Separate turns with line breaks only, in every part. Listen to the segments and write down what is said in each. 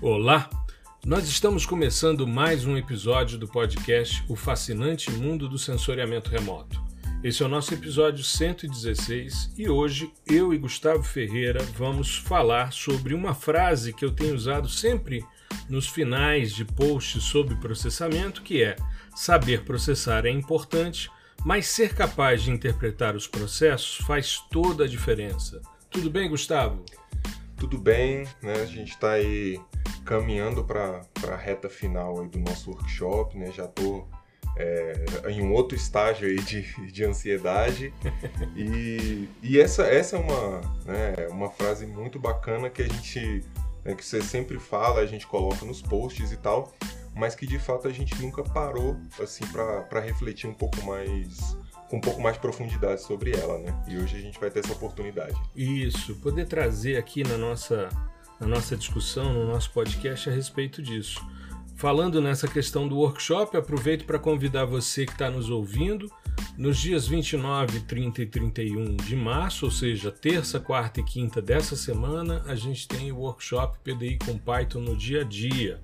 Olá! Nós estamos começando mais um episódio do podcast O Fascinante Mundo do Sensoriamento Remoto. Esse é o nosso episódio 116 e hoje eu e Gustavo Ferreira vamos falar sobre uma frase que eu tenho usado sempre nos finais de posts sobre processamento, que é: saber processar é importante, mas ser capaz de interpretar os processos faz toda a diferença. Tudo bem, Gustavo?
Tudo bem, né? A gente está aí caminhando para a reta final aí do nosso workshop, né? Já estou é, em um outro estágio aí de, de ansiedade e, e essa, essa é uma, né, uma frase muito bacana que a gente né, que você sempre fala, a gente coloca nos posts e tal, mas que de fato a gente nunca parou assim para refletir um pouco mais com um pouco mais de profundidade sobre ela, né? E hoje a gente vai ter essa oportunidade.
Isso, poder trazer aqui na nossa, na nossa discussão, no nosso podcast a respeito disso. Falando nessa questão do workshop, aproveito para convidar você que está nos ouvindo. Nos dias 29, 30 e 31 de março, ou seja, terça, quarta e quinta dessa semana, a gente tem o workshop PDI com Python no dia a dia.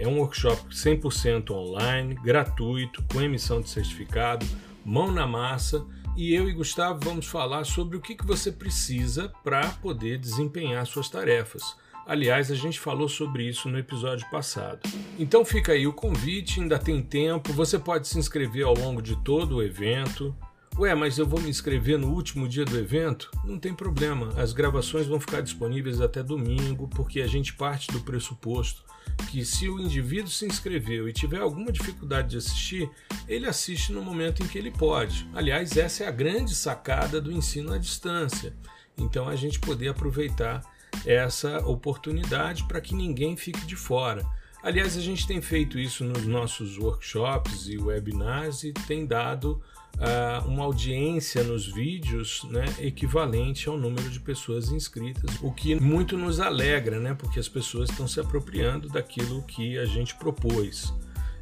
É um workshop 100% online, gratuito, com emissão de certificado, mão na massa e eu e Gustavo vamos falar sobre o que, que você precisa para poder desempenhar suas tarefas. Aliás, a gente falou sobre isso no episódio passado. Então fica aí o convite, ainda tem tempo, você pode se inscrever ao longo de todo o evento. Ué, mas eu vou me inscrever no último dia do evento? Não tem problema, as gravações vão ficar disponíveis até domingo, porque a gente parte do pressuposto que se o indivíduo se inscreveu e tiver alguma dificuldade de assistir, ele assiste no momento em que ele pode. Aliás, essa é a grande sacada do ensino à distância. Então a gente poder aproveitar essa oportunidade para que ninguém fique de fora. Aliás, a gente tem feito isso nos nossos workshops e webinars e tem dado uh, uma audiência nos vídeos né, equivalente ao número de pessoas inscritas, o que muito nos alegra, né, porque as pessoas estão se apropriando daquilo que a gente propôs.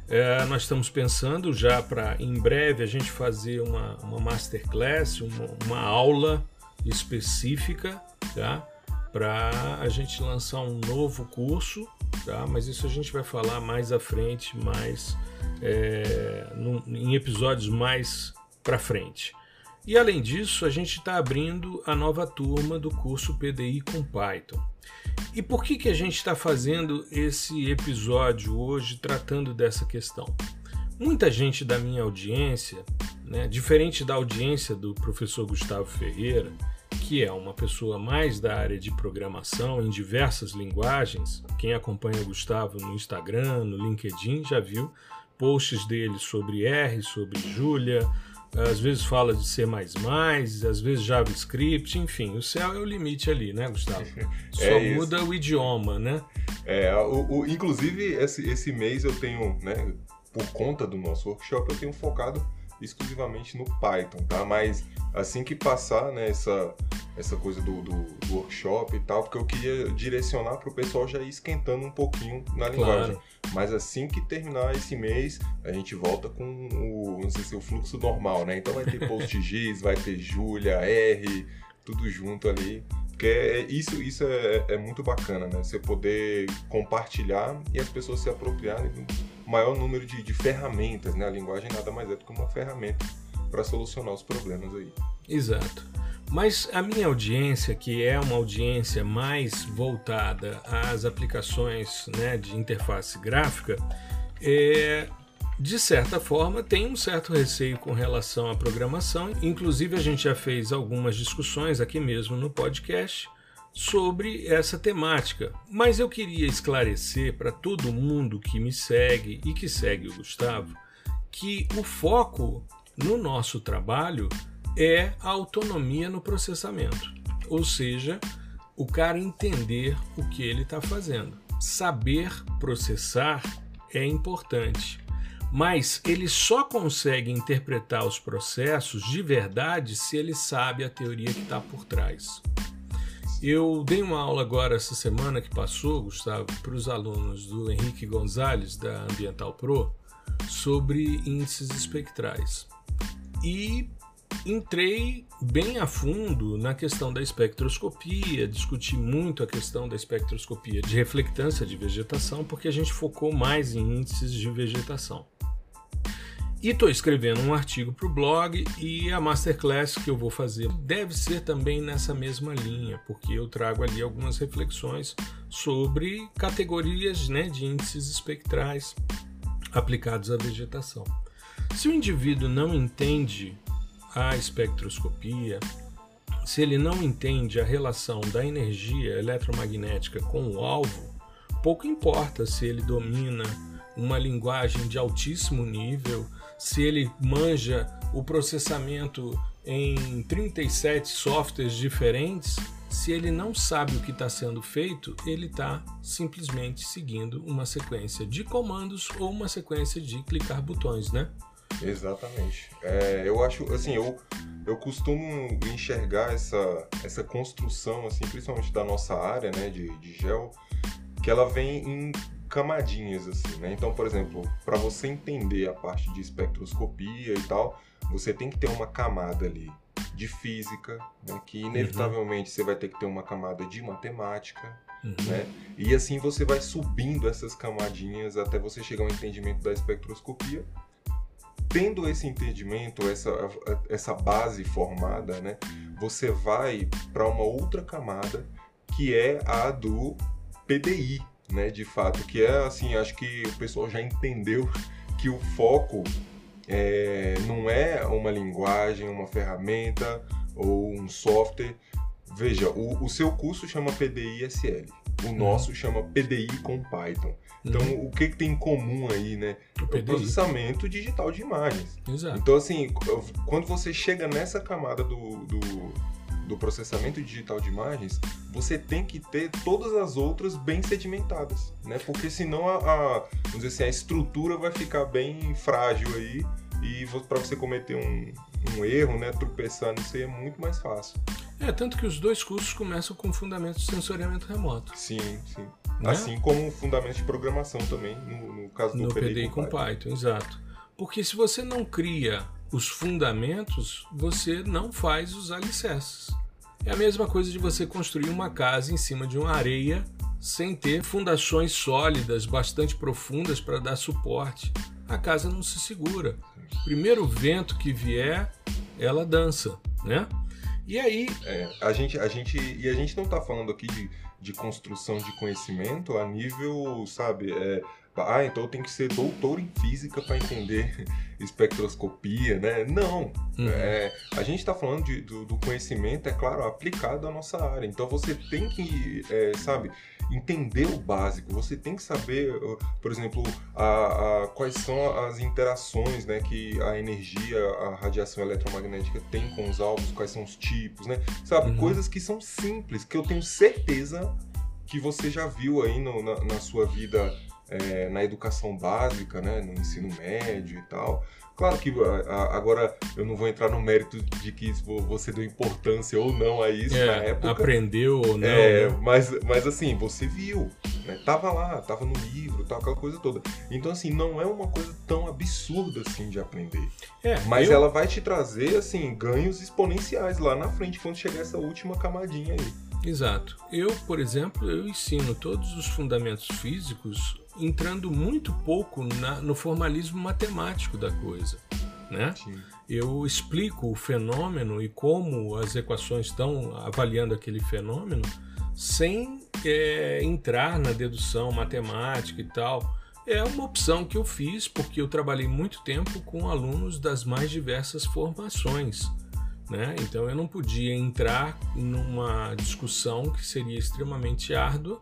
É, nós estamos pensando já para em breve a gente fazer uma, uma masterclass, uma, uma aula específica, tá? Para a gente lançar um novo curso, tá? Mas isso a gente vai falar mais à frente, mais é, num, em episódios mais para frente. E além disso, a gente está abrindo a nova turma do curso PDI com Python. E por que, que a gente está fazendo esse episódio hoje tratando dessa questão? Muita gente da minha audiência, né, diferente da audiência do professor Gustavo Ferreira, que é uma pessoa mais da área de programação em diversas linguagens, quem acompanha o Gustavo no Instagram, no LinkedIn, já viu posts dele sobre R, sobre Julia, às vezes fala de C++, às vezes JavaScript, enfim, o céu é o limite ali, né, Gustavo? Só é muda o idioma, né?
É, o, o, inclusive esse, esse mês eu tenho, né, por conta do nosso workshop, eu tenho focado exclusivamente no Python, tá? Mas assim que passar né, essa, essa coisa do, do, do workshop e tal, porque eu queria direcionar para o pessoal já ir esquentando um pouquinho na linguagem. Claro. Mas assim que terminar esse mês, a gente volta com o, não sei se é o fluxo normal, né? Então vai ter PostGIS, vai ter Julia, R, tudo junto ali. Porque é, isso, isso é, é, muito bacana, né? Você poder compartilhar e as pessoas se apropriarem do maior número de, de ferramentas, né? A linguagem nada mais é do que uma ferramenta para solucionar os problemas aí.
Exato. Mas a minha audiência, que é uma audiência mais voltada às aplicações né, de interface gráfica, é, de certa forma tem um certo receio com relação à programação. Inclusive, a gente já fez algumas discussões aqui mesmo no podcast sobre essa temática. Mas eu queria esclarecer para todo mundo que me segue e que segue o Gustavo que o foco no nosso trabalho é a autonomia no processamento, ou seja, o cara entender o que ele está fazendo. Saber processar é importante, mas ele só consegue interpretar os processos de verdade se ele sabe a teoria que está por trás. Eu dei uma aula agora essa semana que passou, Gustavo, para os alunos do Henrique Gonzalez da Ambiental Pro sobre índices espectrais. E entrei bem a fundo na questão da espectroscopia, discuti muito a questão da espectroscopia de reflectância de vegetação, porque a gente focou mais em índices de vegetação. E estou escrevendo um artigo para o blog e a masterclass que eu vou fazer deve ser também nessa mesma linha, porque eu trago ali algumas reflexões sobre categorias né, de índices espectrais aplicados à vegetação. Se o indivíduo não entende a espectroscopia, se ele não entende a relação da energia eletromagnética com o alvo, pouco importa se ele domina uma linguagem de altíssimo nível, se ele manja o processamento em 37 softwares diferentes, se ele não sabe o que está sendo feito, ele está simplesmente seguindo uma sequência de comandos ou uma sequência de clicar botões, né?
Exatamente. É, eu acho, assim, eu, eu costumo enxergar essa, essa construção, assim, principalmente da nossa área, né, de, de gel, que ela vem em camadinhas, assim, né? Então, por exemplo, para você entender a parte de espectroscopia e tal, você tem que ter uma camada ali de física, né? que uhum. inevitavelmente uhum. você vai ter que ter uma camada de matemática, uhum. né? E assim você vai subindo essas camadinhas até você chegar ao entendimento da espectroscopia. Tendo esse entendimento, essa, essa base formada, né? Você vai para uma outra camada que é a do PDI, né, de fato, que é assim, acho que o pessoal já entendeu que o foco é, não é uma linguagem, uma ferramenta ou um software. Veja, o, o seu curso chama PDI-SL, o uhum. nosso chama PDI com Python. Então, uhum. o que, que tem em comum aí, né? O, é o processamento digital de imagens.
Exato.
Então, assim, quando você chega nessa camada do, do do processamento digital de imagens, você tem que ter todas as outras bem sedimentadas, né? Porque senão a, a vamos dizer assim, a estrutura vai ficar bem frágil aí e para você cometer um, um erro, né, tropeçar nisso aí é muito mais fácil.
É, tanto que os dois cursos começam com fundamentos de sensoriamento remoto.
Sim, sim. Né? Assim como fundamentos de programação também, no, no caso do
no
PDI,
PDI com, Python. Python. Exato. Porque se você não cria os fundamentos, você não faz os alicerces. É a mesma coisa de você construir uma casa em cima de uma areia sem ter fundações sólidas, bastante profundas para dar suporte. A casa não se segura. Primeiro vento que vier, ela dança, né? E aí.
É, a gente, a gente, e a gente não está falando aqui de, de construção de conhecimento a nível, sabe, é, ah, então tem que ser doutor em física para entender espectroscopia, né? Não. Uhum. É, a gente está falando de, do, do, conhecimento, é claro, aplicado à nossa área. Então você tem que, é, sabe, entender o básico. Você tem que saber, por exemplo, a, a, quais são as interações né, que a energia, a radiação eletromagnética tem com os alvos, quais são os tipos, né? Sabe, uhum. coisas que são simples, que eu tenho certeza que você já viu aí no, na, na sua vida é, na educação básica, né, no ensino médio e tal. Claro que agora eu não vou entrar no mérito de que você deu importância ou não a isso
é,
na época.
Aprendeu ou não.
É,
né?
mas, mas assim, você viu, né? Tava lá, tava no livro, tal, aquela coisa toda. Então, assim, não é uma coisa tão absurda assim de aprender.
É,
mas
eu...
ela vai te trazer, assim, ganhos exponenciais lá na frente, quando chegar essa última camadinha aí.
Exato. Eu, por exemplo, eu ensino todos os fundamentos físicos entrando muito pouco na, no formalismo matemático da coisa. Né? Eu explico o fenômeno e como as equações estão avaliando aquele fenômeno sem é, entrar na dedução matemática e tal. É uma opção que eu fiz porque eu trabalhei muito tempo com alunos das mais diversas formações. Né? Então eu não podia entrar numa discussão que seria extremamente árdua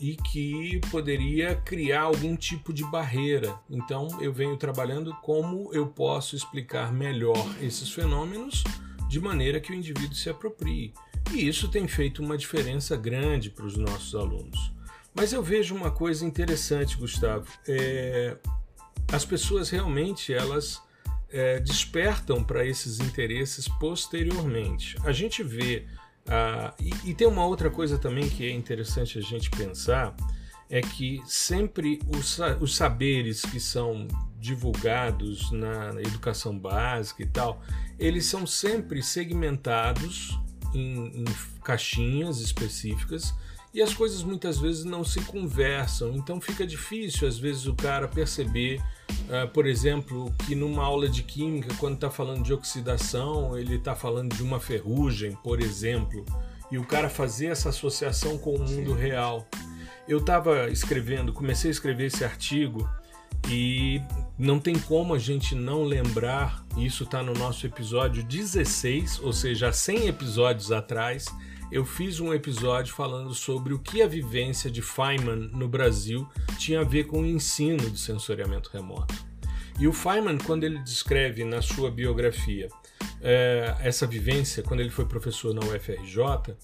e que poderia criar algum tipo de barreira. Então, eu venho trabalhando como eu posso explicar melhor esses fenômenos de maneira que o indivíduo se aproprie. E isso tem feito uma diferença grande para os nossos alunos. Mas eu vejo uma coisa interessante, Gustavo. É, as pessoas realmente elas é, despertam para esses interesses posteriormente. A gente vê ah, e, e, tem uma outra coisa também que é interessante a gente pensar, é que sempre os, os saberes que são divulgados na, educação básica e tal, eles são sempre segmentados em, em caixinhas específicas e as coisas muitas vezes não se conversam, então fica difícil às vezes o cara perceber, uh, por exemplo, que numa aula de química, quando está falando de oxidação, ele está falando de uma ferrugem, por exemplo, e o cara fazer essa associação com o mundo real. Eu estava escrevendo, comecei a escrever esse artigo e não tem como a gente não lembrar, isso está no nosso episódio 16, ou seja, 100 episódios atrás, eu fiz um episódio falando sobre o que a vivência de Feynman no Brasil tinha a ver com o ensino de sensoriamento remoto. E o Feynman, quando ele descreve na sua biografia é, essa vivência, quando ele foi professor na UFRJ,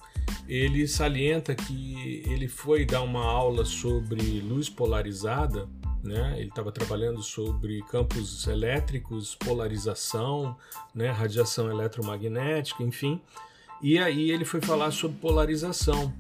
ele salienta que ele foi dar uma aula sobre luz polarizada né? Ele estava trabalhando sobre campos elétricos, polarização, né? radiação eletromagnética, enfim. E aí ele foi falar sobre polarização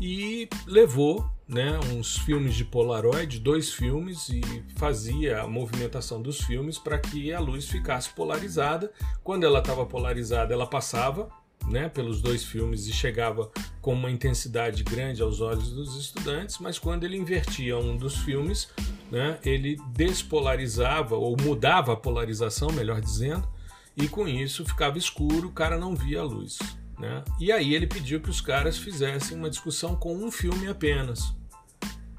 e levou né, uns filmes de Polaroid, dois filmes, e fazia a movimentação dos filmes para que a luz ficasse polarizada. Quando ela estava polarizada, ela passava né, pelos dois filmes e chegava com uma intensidade grande aos olhos dos estudantes, mas quando ele invertia um dos filmes, né, ele despolarizava ou mudava a polarização, melhor dizendo, e com isso ficava escuro, o cara não via a luz. Né? E aí ele pediu que os caras fizessem uma discussão com um filme apenas.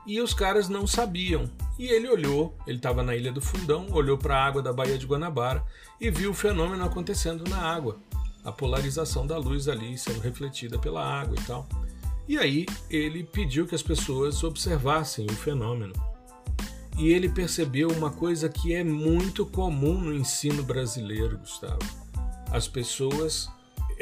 E os caras não sabiam. E ele olhou, ele estava na Ilha do Fundão, olhou para a água da Baía de Guanabara e viu o fenômeno acontecendo na água. A polarização da luz ali sendo refletida pela água e tal. E aí ele pediu que as pessoas observassem o fenômeno. E ele percebeu uma coisa que é muito comum no ensino brasileiro, Gustavo. As pessoas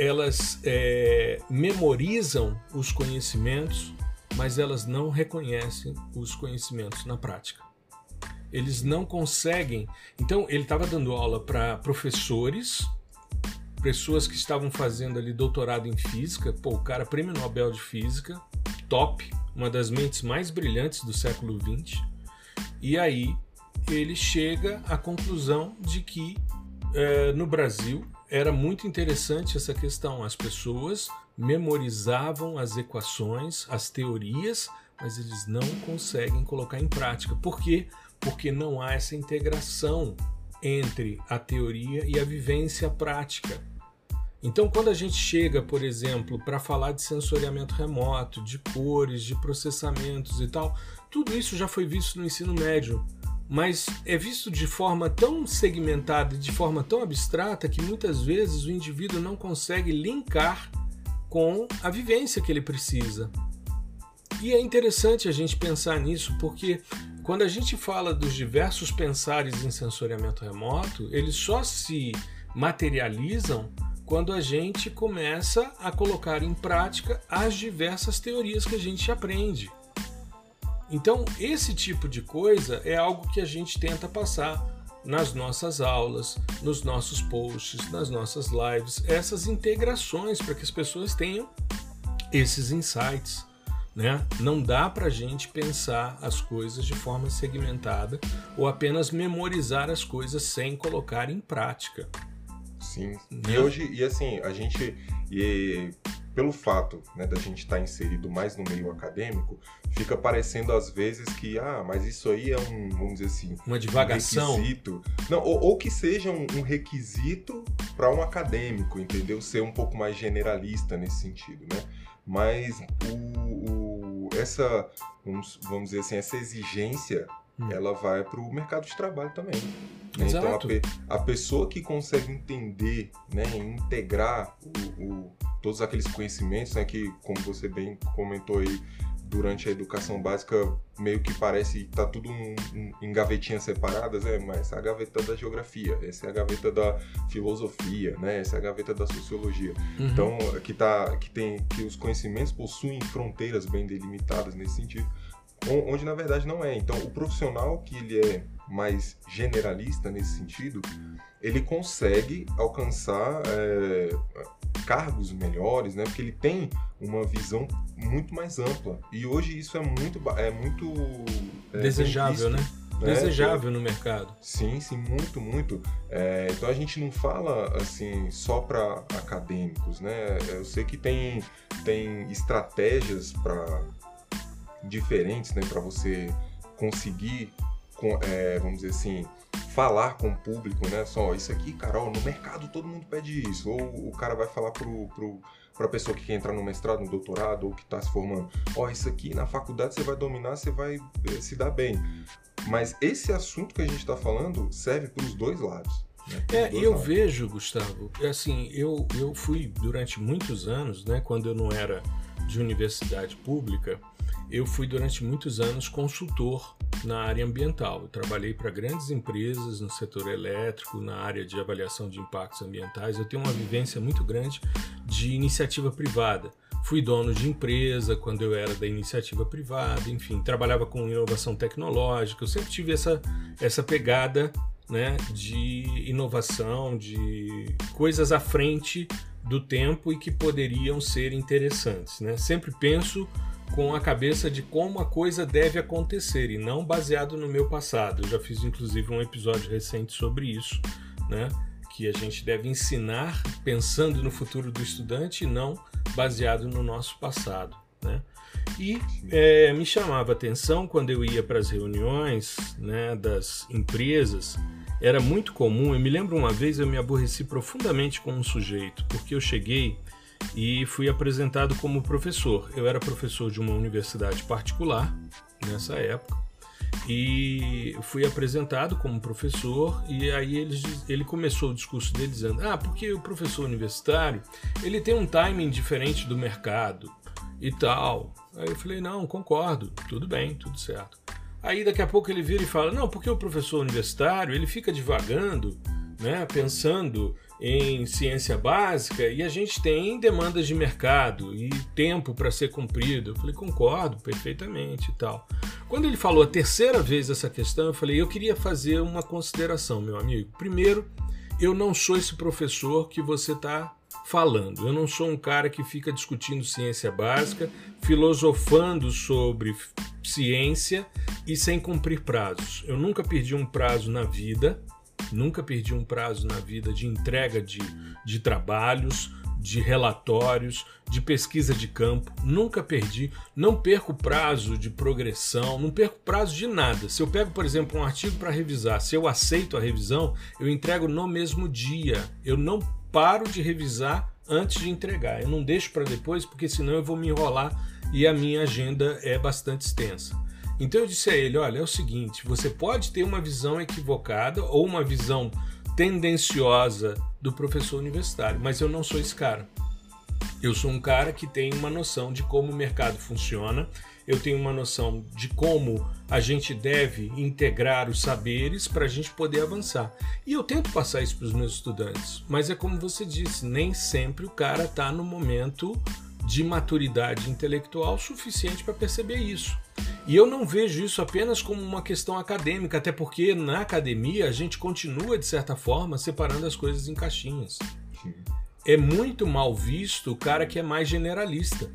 elas é, memorizam os conhecimentos, mas elas não reconhecem os conhecimentos na prática. Eles não conseguem. Então, ele estava dando aula para professores, pessoas que estavam fazendo ali doutorado em física. Pô, o cara, prêmio Nobel de Física, top, uma das mentes mais brilhantes do século XX. E aí ele chega à conclusão de que é, no Brasil era muito interessante essa questão. As pessoas memorizavam as equações, as teorias, mas eles não conseguem colocar em prática. Por quê? Porque não há essa integração entre a teoria e a vivência prática. Então, quando a gente chega, por exemplo, para falar de sensoriamento remoto, de cores, de processamentos e tal, tudo isso já foi visto no ensino médio mas é visto de forma tão segmentada e de forma tão abstrata que muitas vezes o indivíduo não consegue linkar com a vivência que ele precisa. E é interessante a gente pensar nisso porque quando a gente fala dos diversos pensares em sensoriamento remoto, eles só se materializam quando a gente começa a colocar em prática as diversas teorias que a gente aprende. Então, esse tipo de coisa é algo que a gente tenta passar nas nossas aulas, nos nossos posts, nas nossas lives, essas integrações para que as pessoas tenham esses insights. Né? Não dá para a gente pensar as coisas de forma segmentada ou apenas memorizar as coisas sem colocar em prática.
Sim. Né? E hoje, e assim, a gente. E pelo fato né, da gente estar tá inserido mais no meio acadêmico, fica parecendo às vezes que, ah, mas isso aí é um, vamos dizer assim,
uma divagação.
Um requisito. Não, ou, ou, que seja um, um requisito para um acadêmico, entendeu? Ser um pouco mais generalista nesse sentido, né? Mas o, o essa, vamos, vamos dizer assim, essa exigência hum. ela vai para o mercado de trabalho também. Né? Então, a, a, pessoa que consegue entender, né, integrar o, o, todos aqueles conhecimentos, né, que, como você bem comentou aí, durante a educação básica, meio que parece tá tudo um, um, em gavetinhas separadas, é, mas a gaveta da geografia, essa é a gaveta da filosofia, né, essa é a gaveta da sociologia. Uhum. Então, que, tá, que, tem, que os conhecimentos possuem fronteiras bem delimitadas nesse sentido onde na verdade não é. Então, o profissional que ele é mais generalista nesse sentido, ele consegue alcançar é, cargos melhores, né? Porque ele tem uma visão muito mais ampla. E hoje isso é muito é muito
é, desejável, né? né? Desejável no mercado.
Sim, sim, muito, muito. É, então a gente não fala assim só para acadêmicos, né? Eu sei que tem, tem estratégias para diferentes, né, para você conseguir, é, vamos dizer assim, falar com o público, né? Só isso aqui, Carol, no mercado todo mundo pede isso. Ou o cara vai falar pro, pro, pra pessoa que quer entrar no mestrado, no doutorado, ou que está se formando, ó, oh, isso aqui na faculdade você vai dominar, você vai eh, se dar bem. Mas esse assunto que a gente está falando serve para os dois lados.
Né? É, eu lados. vejo, Gustavo, é assim, eu, eu fui durante muitos anos, né, quando eu não era de universidade pública, eu fui durante muitos anos consultor na área ambiental. Eu trabalhei para grandes empresas no setor elétrico, na área de avaliação de impactos ambientais. Eu tenho uma vivência muito grande de iniciativa privada. Fui dono de empresa quando eu era da iniciativa privada, enfim, trabalhava com inovação tecnológica. Eu sempre tive essa, essa pegada né, de inovação, de coisas à frente do tempo e que poderiam ser interessantes. Né? Sempre penso com a cabeça de como a coisa deve acontecer e não baseado no meu passado. Eu já fiz inclusive um episódio recente sobre isso, né? Que a gente deve ensinar pensando no futuro do estudante e não baseado no nosso passado, né? E é, me chamava atenção quando eu ia para as reuniões né, das empresas, era muito comum. Eu me lembro uma vez eu me aborreci profundamente com um sujeito, porque eu cheguei e fui apresentado como professor. Eu era professor de uma universidade particular nessa época e fui apresentado como professor e aí ele, ele começou o discurso dele dizendo ah porque o professor universitário ele tem um timing diferente do mercado e tal aí eu falei não concordo tudo bem tudo certo aí daqui a pouco ele vira e fala não porque o professor universitário ele fica divagando né pensando em ciência básica e a gente tem demandas de mercado e tempo para ser cumprido. Eu falei, concordo perfeitamente e tal. Quando ele falou a terceira vez essa questão, eu falei, eu queria fazer uma consideração, meu amigo. Primeiro, eu não sou esse professor que você está falando. Eu não sou um cara que fica discutindo ciência básica, filosofando sobre ciência e sem cumprir prazos. Eu nunca perdi um prazo na vida Nunca perdi um prazo na vida de entrega de, de trabalhos, de relatórios, de pesquisa de campo. Nunca perdi. Não perco prazo de progressão, não perco prazo de nada. Se eu pego, por exemplo, um artigo para revisar, se eu aceito a revisão, eu entrego no mesmo dia. Eu não paro de revisar antes de entregar. Eu não deixo para depois, porque senão eu vou me enrolar e a minha agenda é bastante extensa. Então eu disse a ele: olha, é o seguinte, você pode ter uma visão equivocada ou uma visão tendenciosa do professor universitário, mas eu não sou esse cara. Eu sou um cara que tem uma noção de como o mercado funciona, eu tenho uma noção de como a gente deve integrar os saberes para a gente poder avançar. E eu tento passar isso para os meus estudantes, mas é como você disse, nem sempre o cara está no momento de maturidade intelectual suficiente para perceber isso. E eu não vejo isso apenas como uma questão acadêmica, até porque na academia a gente continua, de certa forma, separando as coisas em caixinhas. É muito mal visto o cara que é mais generalista.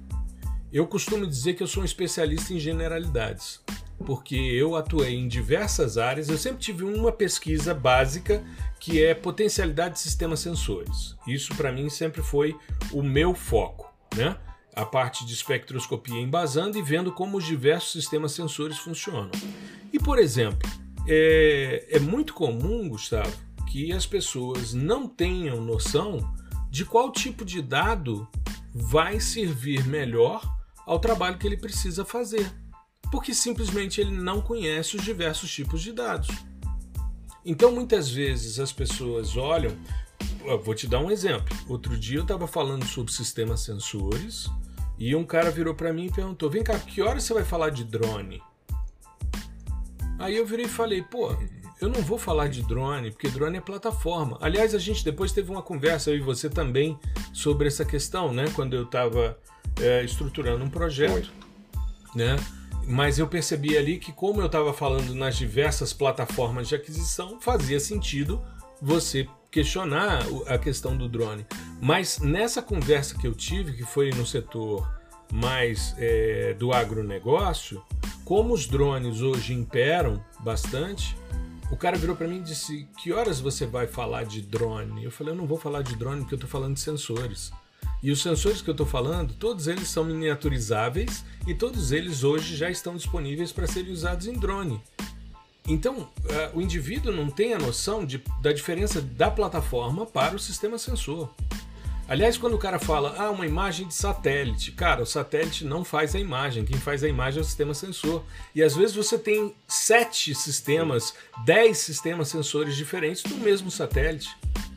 Eu costumo dizer que eu sou um especialista em generalidades, porque eu atuei em diversas áreas, eu sempre tive uma pesquisa básica que é potencialidade de sistemas sensores. Isso para mim sempre foi o meu foco, né? a parte de espectroscopia embasando e vendo como os diversos sistemas sensores funcionam. E, por exemplo, é, é muito comum, Gustavo, que as pessoas não tenham noção de qual tipo de dado vai servir melhor ao trabalho que ele precisa fazer, porque simplesmente ele não conhece os diversos tipos de dados. Então, muitas vezes as pessoas olham. vou te dar um exemplo. Outro dia eu estava falando sobre sistemas sensores e um cara virou para mim e perguntou: Vem cá, que hora você vai falar de drone? Aí eu virei e falei: Pô, eu não vou falar de drone, porque drone é plataforma. Aliás, a gente depois teve uma conversa, eu e você também, sobre essa questão, né? Quando eu estava é, estruturando um projeto, né? Mas eu percebi ali que, como eu estava falando nas diversas plataformas de aquisição, fazia sentido você questionar a questão do drone. Mas nessa conversa que eu tive, que foi no setor mais é, do agronegócio, como os drones hoje imperam bastante, o cara virou para mim e disse: Que horas você vai falar de drone? Eu falei: Eu não vou falar de drone porque eu estou falando de sensores. E os sensores que eu estou falando, todos eles são miniaturizáveis e todos eles hoje já estão disponíveis para serem usados em drone. Então, uh, o indivíduo não tem a noção de, da diferença da plataforma para o sistema sensor. Aliás, quando o cara fala, ah, uma imagem de satélite, cara, o satélite não faz a imagem, quem faz a imagem é o sistema sensor. E às vezes você tem sete sistemas, dez sistemas sensores diferentes do mesmo satélite.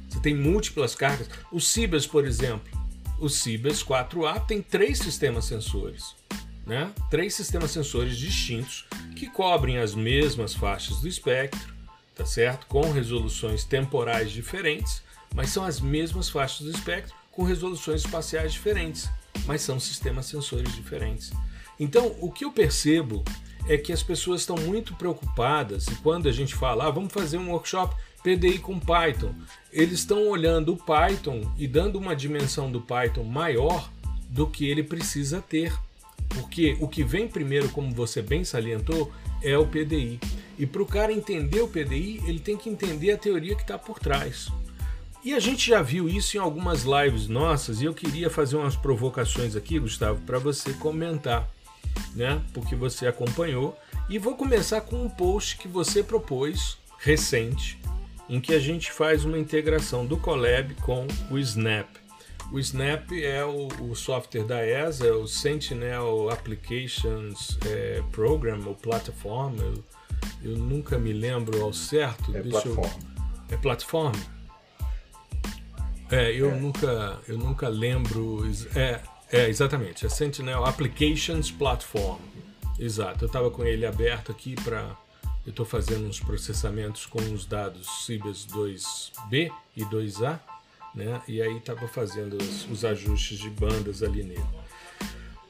Você tem múltiplas cargas. O Cibers, por exemplo, o Cibers 4A tem três sistemas sensores. Né? Três sistemas sensores distintos que cobrem as mesmas faixas do espectro, tá certo? Com resoluções temporais diferentes, mas são as mesmas faixas do espectro com resoluções espaciais diferentes, mas são sistemas sensores diferentes. Então, o que eu percebo é que as pessoas estão muito preocupadas e quando a gente fala, ah, vamos fazer um workshop PDI com Python, eles estão olhando o Python e dando uma dimensão do Python maior do que ele precisa ter. Porque o que vem primeiro, como você bem salientou, é o PDI. E para o cara entender o PDI, ele tem que entender a teoria que está por trás. E a gente já viu isso em algumas lives nossas e eu queria fazer umas provocações aqui, Gustavo, para você comentar, né? Porque você acompanhou. E vou começar com um post que você propôs recente, em que a gente faz uma integração do Colab com o Snap. O Snap é o, o software da ESA, o Sentinel Applications é, Program ou plataforma. Eu, eu, nunca me lembro ao certo.
É Deixa plataforma.
Eu... É plataforma? É, eu, é. Nunca, eu nunca lembro. É, é, exatamente. É Sentinel Applications Platform. Exato. Eu estava com ele aberto aqui para. Eu estou fazendo uns processamentos com os dados Cibers 2B e 2A, né? E aí estava fazendo os, os ajustes de bandas ali nele.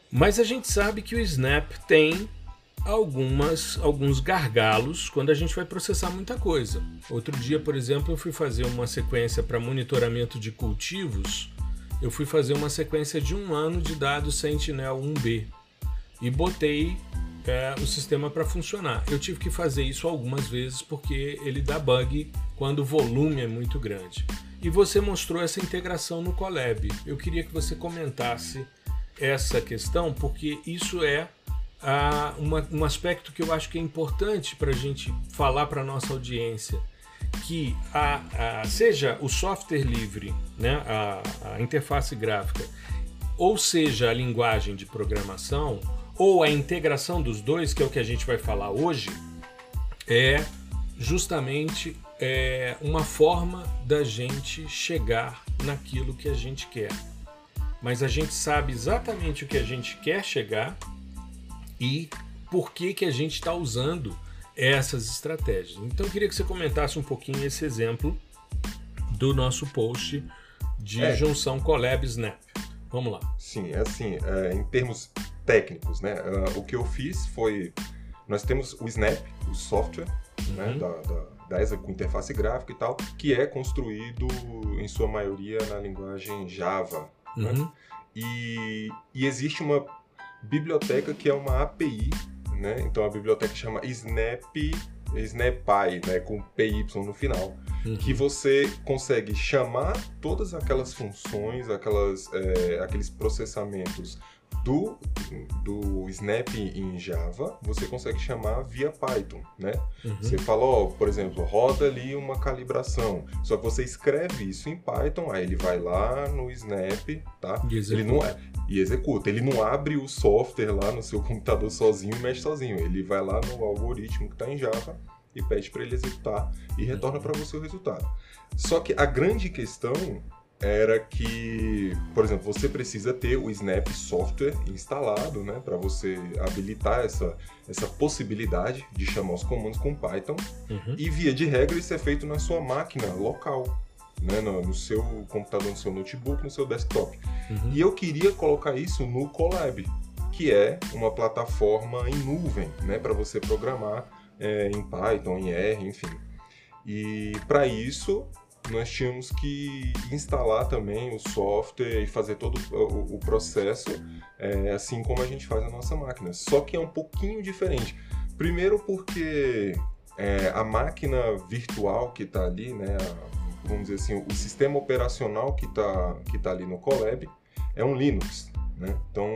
Mas a gente sabe que o Snap tem algumas alguns gargalos quando a gente vai processar muita coisa. Outro dia, por exemplo, eu fui fazer uma sequência para monitoramento de cultivos. Eu fui fazer uma sequência de um ano de dados Sentinel 1B e botei é, o sistema para funcionar. Eu tive que fazer isso algumas vezes porque ele dá bug quando o volume é muito grande. E você mostrou essa integração no Colab. Eu queria que você comentasse essa questão porque isso é uma, um aspecto que eu acho que é importante para a gente falar para nossa audiência, que a, a, seja o software livre, né, a, a interface gráfica, ou seja a linguagem de programação, ou a integração dos dois, que é o que a gente vai falar hoje, é justamente é, uma forma da gente chegar naquilo que a gente quer. Mas a gente sabe exatamente o que a gente quer chegar e por que, que a gente está usando essas estratégias. Então eu queria que você comentasse um pouquinho esse exemplo do nosso post de é. junção Collab Snap. Vamos lá.
Sim, é assim, é, em termos técnicos, né? Uh, o que eu fiz foi. Nós temos o Snap, o software, uhum. né, da, da, da ESA com interface gráfica e tal, que é construído em sua maioria na linguagem Java. Né? Uhum. Né? E, e existe uma biblioteca que é uma API, né? Então a biblioteca chama Snap SnapPy, né, com PY no final, uhum. que você consegue chamar todas aquelas funções, aquelas, é, aqueles processamentos do, do Snap em Java, você consegue chamar via Python, né? Uhum. Você fala, ó, por exemplo, roda ali uma calibração. Só que você escreve isso em Python, aí ele vai lá no Snap, tá? Ele não é e executa. Ele não abre o software lá no seu computador sozinho e mexe sozinho. Ele vai lá no algoritmo que está em Java e pede para ele executar e retorna para você o resultado. Só que a grande questão era que, por exemplo, você precisa ter o Snap Software instalado, né, para você habilitar essa, essa possibilidade de chamar os comandos com Python. Uhum. E via de regra isso é feito na sua máquina local, né, no, no, seu computador, no seu notebook, no seu desktop. Uhum. E eu queria colocar isso no Colab, que é uma plataforma em nuvem, né, para você programar é, em Python, em R, enfim. E para isso nós tínhamos que instalar também o software e fazer todo o, o processo é, assim como a gente faz na nossa máquina. Só que é um pouquinho diferente. Primeiro porque é, a máquina virtual que está ali, né, vamos dizer assim, o sistema operacional que está que tá ali no Colab é um Linux. Né? Então,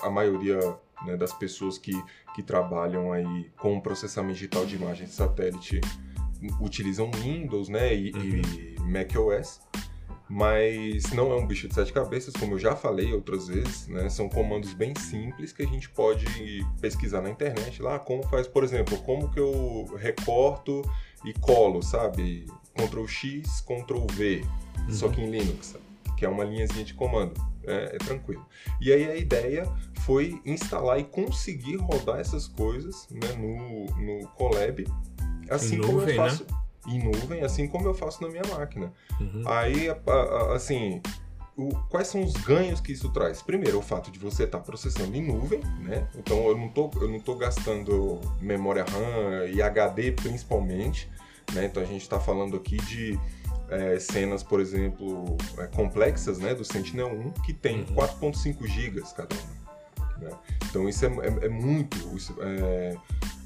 a maioria né, das pessoas que, que trabalham aí com processamento digital de imagem de satélite utilizam Windows né, e, uhum. e macOS, mas não é um bicho de sete cabeças, como eu já falei outras vezes, né, são comandos bem simples que a gente pode pesquisar na internet lá, como faz, por exemplo, como que eu recorto e colo, sabe? Ctrl X, Ctrl V, uhum. só que em Linux, que é uma linhazinha de comando é, é, tranquilo. E aí a ideia foi instalar e conseguir rodar essas coisas né, no, no Colab, assim em como nuvem, eu faço. Né? Em nuvem, assim como eu faço na minha máquina. Uhum. Aí, assim, o, quais são os ganhos que isso traz? Primeiro, o fato de você estar tá processando em nuvem, né? Então eu não tô, eu não tô gastando memória RAM e HD principalmente, né? Então a gente está falando aqui de é, cenas, por exemplo, é, complexas né, do Sentinel-1 que tem uhum. 4.5 GB cada uma. Né? Então isso é, é, é muito. Isso, é,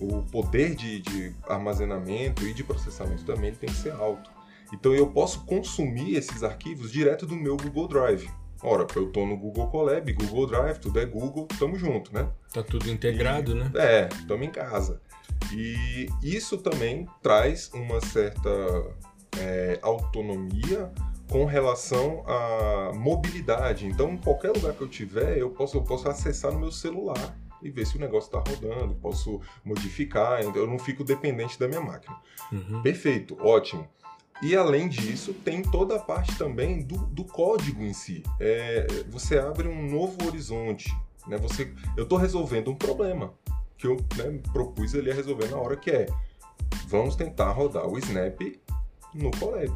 o poder de, de, armazenamento e de processamento também tem que ser alto. Então eu posso consumir esses arquivos direto do meu Google Drive. Ora, eu estou no Google Colab, Google Drive, tudo é Google, estamos junto, né?
Tá tudo integrado,
e,
né?
É, estamos em casa. E isso também traz uma certa é, autonomia com relação à mobilidade. Então, em qualquer lugar que eu tiver, eu posso, eu posso acessar no meu celular e ver se o negócio está rodando, posso modificar, eu não fico dependente da minha máquina. Uhum. Perfeito, ótimo. E além disso, tem toda a parte também do, do código em si. É, você abre um novo horizonte. Né? Você, eu estou resolvendo um problema que eu né, propus ele a resolver na hora que é vamos tentar rodar o Snap no Colab.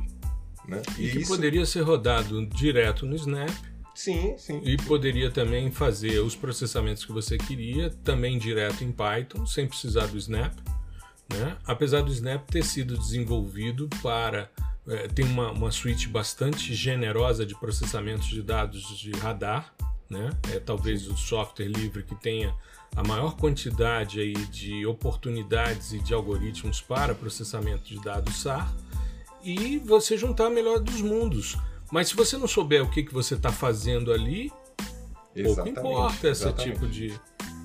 Né?
E, e que isso... poderia ser rodado direto no Snap.
Sim, sim.
E poderia também fazer os processamentos que você queria, também direto em Python, sem precisar do Snap. Né? Apesar do Snap ter sido desenvolvido para. É, tem uma, uma suíte bastante generosa de processamento de dados de radar. Né? É talvez o software livre que tenha a maior quantidade aí de oportunidades e de algoritmos para processamento de dados SAR e você juntar a melhor dos mundos. Mas se você não souber o que, que você está fazendo ali, exatamente, pouco importa esse exatamente. tipo de,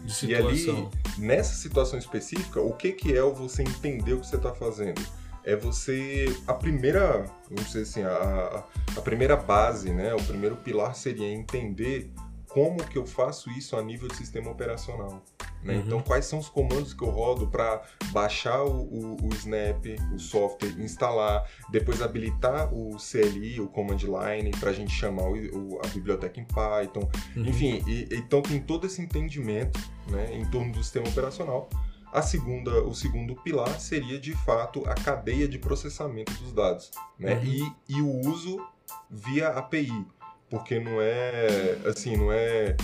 de situação.
E ali, nessa situação específica, o que, que é você entender o que você está fazendo? É você. A primeira. Vamos dizer assim, a, a primeira base, né? O primeiro pilar seria entender como que eu faço isso a nível de sistema operacional. Né? Uhum. Então, quais são os comandos que eu rodo para baixar o, o, o, Snap, o software, instalar, depois habilitar o CLI, o Command Line, para a gente chamar o, a biblioteca em Python. Uhum. Enfim, e, então tem todo esse entendimento né, em torno do sistema operacional. A segunda, o segundo pilar seria de fato a cadeia de processamento dos dados né? Uhum. E, e o uso via API, porque não é assim, não é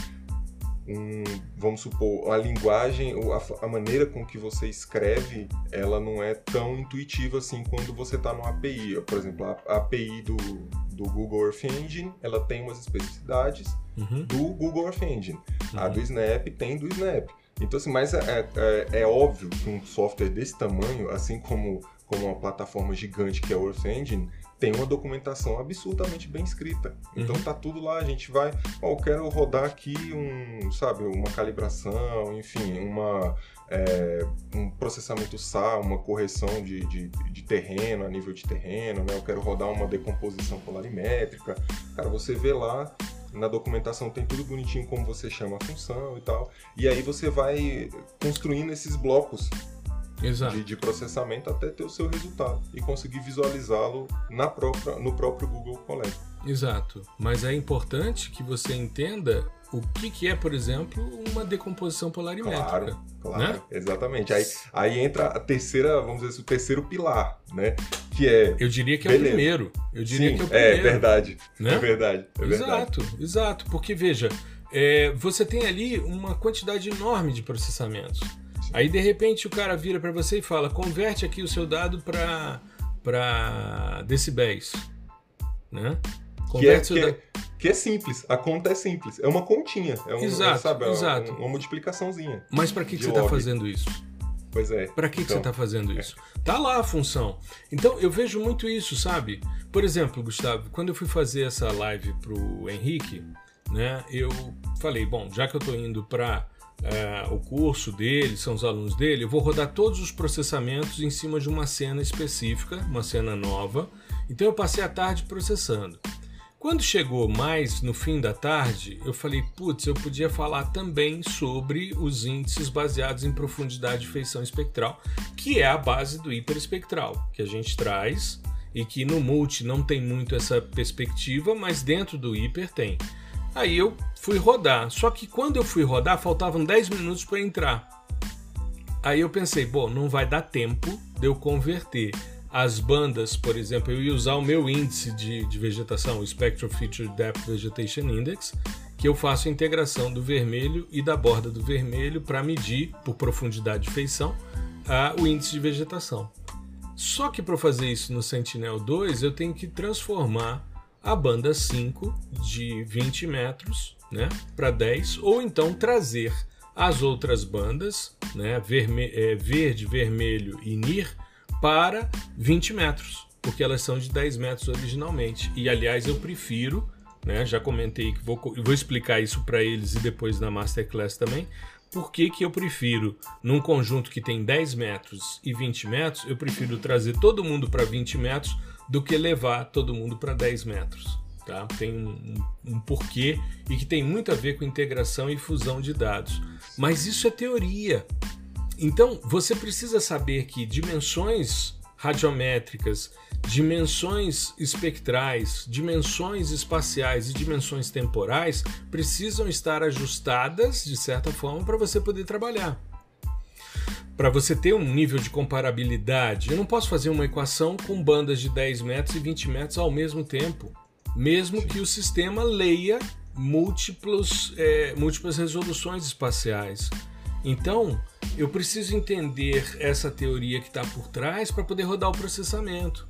um, vamos supor, a linguagem, a, a, maneira com que você escreve, ela não é tão intuitiva assim quando você está no API. Por exemplo, a, a, API do, do Google Earth Engine, ela tem umas especificidades uhum. do Google Earth Engine. Uhum. A do Snap tem do Snap. Então, assim, mas é, é, é, óbvio que um software desse tamanho, assim como, como uma plataforma gigante que é o Earth Engine, tem uma documentação absurdamente bem escrita. Então uhum. tá tudo lá, a gente vai, ó, eu quero rodar aqui um, sabe, uma calibração, enfim, uma é, um processamento SAR, uma correção de, de, de, terreno, a nível de terreno, né? Eu quero rodar uma decomposição polarimétrica. Cara, você vê lá na documentação tem tudo bonitinho como você chama a função e tal. E aí você vai construindo esses blocos de, de, processamento até ter o seu resultado e conseguir visualizá-lo na própria, no próprio Google Colab.
Exato. Mas é importante que você entenda o que, que é, por exemplo, uma decomposição polarimétrica.
Claro, claro, né? exatamente. Aí, aí entra a terceira, vamos dizer assim, o terceiro pilar, né? Que é.
Eu diria que é beleza. o primeiro. Eu diria
Sim,
que é o primeiro.
É verdade. Né? É verdade. É
exato,
verdade.
exato. Porque, veja, é, você tem ali uma quantidade enorme de processamentos. Aí de repente o cara vira para você e fala: converte aqui o seu dado para para decibéis, né?
Que é, que, é, que é, simples, a conta é simples, é uma continha, é, um,
exato,
sabe, é
exato.
uma, uma multiplicaçãozinha.
Mas para que, que você está fazendo isso?
Pois é.
Para que, então, que você está fazendo isso? É. Tá lá a função. Então eu vejo muito isso, sabe? Por exemplo, Gustavo, quando eu fui fazer essa live pro Henrique, né? Eu falei, bom, já que eu estou indo para é, o curso dele, são os alunos dele, eu vou rodar todos os processamentos em cima de uma cena específica, uma cena nova. Então eu passei a tarde processando. Quando chegou mais no fim da tarde, eu falei, putz, eu podia falar também sobre os índices baseados em profundidade de feição espectral, que é a base do hiperespectral, que a gente traz e que no multi não tem muito essa perspectiva, mas dentro do hiper tem. Aí eu fui rodar, só que quando eu fui rodar, faltavam 10 minutos para entrar. Aí eu pensei, bom, não vai dar tempo de eu converter as bandas, por exemplo, eu ia usar o meu índice de, de vegetação, o Spectral Feature Depth Vegetation Index, que eu faço a integração do vermelho e da borda do vermelho para medir, por profundidade de feição, a, o índice de vegetação. Só que para fazer isso no Sentinel-2, eu tenho que transformar a banda 5 de 20 metros né, para 10, ou então trazer as outras bandas, né, verme é, verde, vermelho e NIR, para 20 metros, porque elas são de 10 metros originalmente. E aliás, eu prefiro, né, já comentei que vou, vou explicar isso para eles e depois na Masterclass também. Por que, que eu prefiro, num conjunto que tem 10 metros e 20 metros, eu prefiro trazer todo mundo para 20 metros do que levar todo mundo para 10 metros. Tá? Tem um, um, um, porquê e que tem muito a ver com integração e fusão de dados. Mas isso é teoria. Então, você precisa saber que dimensões radiométricas, dimensões espectrais, dimensões espaciais e dimensões temporais precisam estar ajustadas de certa forma para você poder trabalhar. Para você ter um nível de comparabilidade, eu não posso fazer uma equação com bandas de 10 metros e 20 metros ao mesmo tempo, mesmo que o sistema leia múltiplos, é, múltiplas resoluções espaciais. Então, eu preciso entender essa teoria que está por trás para poder rodar o processamento.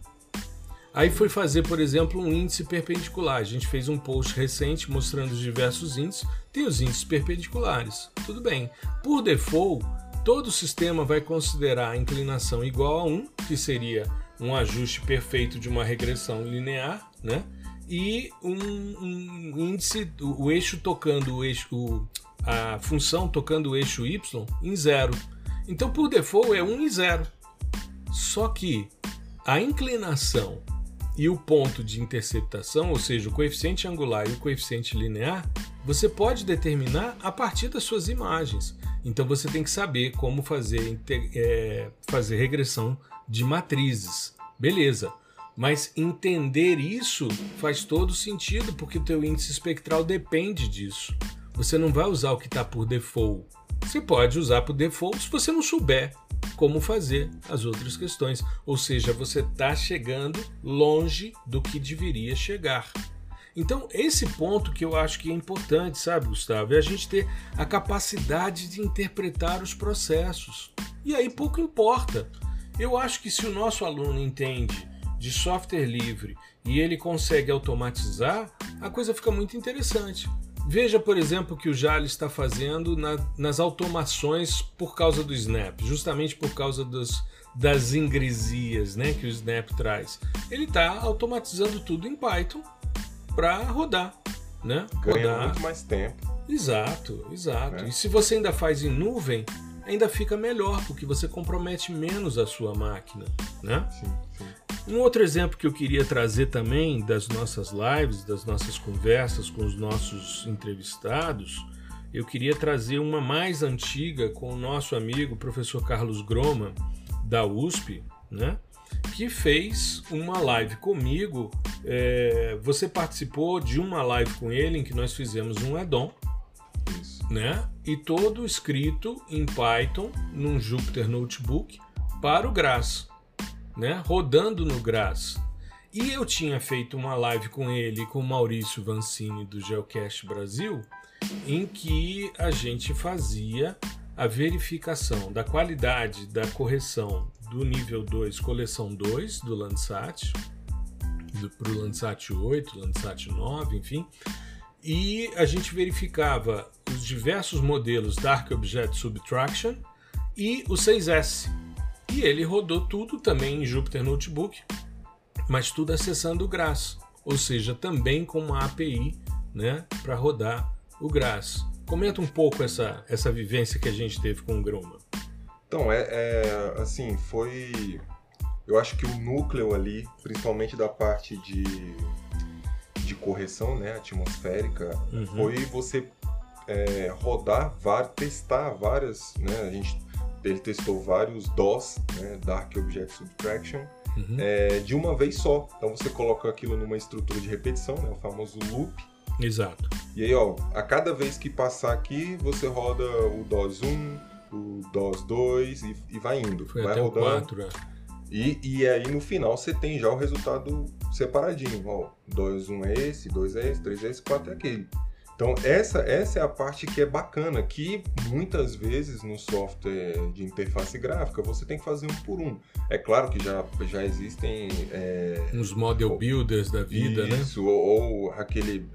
Aí foi fazer, por exemplo, um índice perpendicular. A gente fez um post recente mostrando os diversos índices. Tem os índices perpendiculares. Tudo bem. Por default, todo o sistema vai considerar a inclinação igual a 1, que seria um ajuste perfeito de uma regressão linear, né? E um, um índice, o, o eixo tocando o eixo, o, a função tocando o eixo y em zero. Então, por default, é 1 e 0. Só que a inclinação e o ponto de interceptação, ou seja, o coeficiente angular e o coeficiente linear, você pode determinar a partir das suas imagens. Então você tem que saber como fazer, é, fazer regressão de matrizes. Beleza. Mas entender isso faz todo sentido, porque o teu índice espectral depende disso. Você não vai usar o que está por default. Você pode usar por default se você não souber como fazer as outras questões. Ou seja, você está chegando longe do que deveria chegar. Então, esse ponto que eu acho que é importante, sabe, Gustavo, é a gente ter a capacidade de interpretar os processos. E aí pouco importa. Eu acho que se o nosso aluno entende de software livre e ele consegue automatizar, a coisa fica muito interessante. Veja, por exemplo, o que o Jali está fazendo na, nas automações por causa do Snap, justamente por causa dos, das ingresias né, que o Snap traz. Ele está automatizando tudo em Python para rodar. Né?
Ganha rodar. muito mais tempo.
Exato, exato. É. E se você ainda faz em nuvem, ainda fica melhor, porque você compromete menos a sua máquina. Né? Sim, sim. Um outro exemplo que eu queria trazer também das nossas lives, das nossas conversas com os nossos entrevistados, eu queria trazer uma mais antiga com o nosso amigo professor Carlos Groma, da USP, né? Que fez uma live comigo. É, você participou de uma live com ele em que nós fizemos um addon, né? E todo escrito em Python num Jupyter Notebook para o Grass né, rodando no Graz. E eu tinha feito uma live com ele, com o Maurício Vancini do Geocache Brasil, em que a gente fazia a verificação da qualidade da correção do nível 2, coleção 2 do Landsat, para o Landsat 8, Landsat 9, enfim. E a gente verificava os diversos modelos Dark Object Subtraction e o 6S. E ele rodou tudo também em Jupyter Notebook, mas tudo acessando o GRAS, ou seja, também com uma API né, para rodar o GRAS. Comenta um pouco essa, essa vivência que a gente teve com o Groma.
Então, é, é assim, foi. Eu acho que o núcleo ali, principalmente da parte de, de correção né, atmosférica, uhum. foi você é, rodar, var, testar várias. Né, a gente, ele testou vários DOS, né, Dark Object Subtraction, uhum. é, de uma vez só. Então você coloca aquilo numa estrutura de repetição, né, o famoso loop
Exato.
E aí, ó, a cada vez que passar aqui, você roda o DOS 1, o DOS 2 e, e vai indo.
Foi
vai
até
rodando.
o 4, é.
E, e aí no final você tem já o resultado separadinho. Ó, 2, 1 é esse, 2 é esse, 3 é esse, 4 é aquele. Então essa, essa é a parte que é bacana, que muitas vezes no software de interface gráfica você tem que fazer um por um. É claro que já, já existem... É,
Uns model builders da vida,
isso,
né?
Isso, ou, ou aquele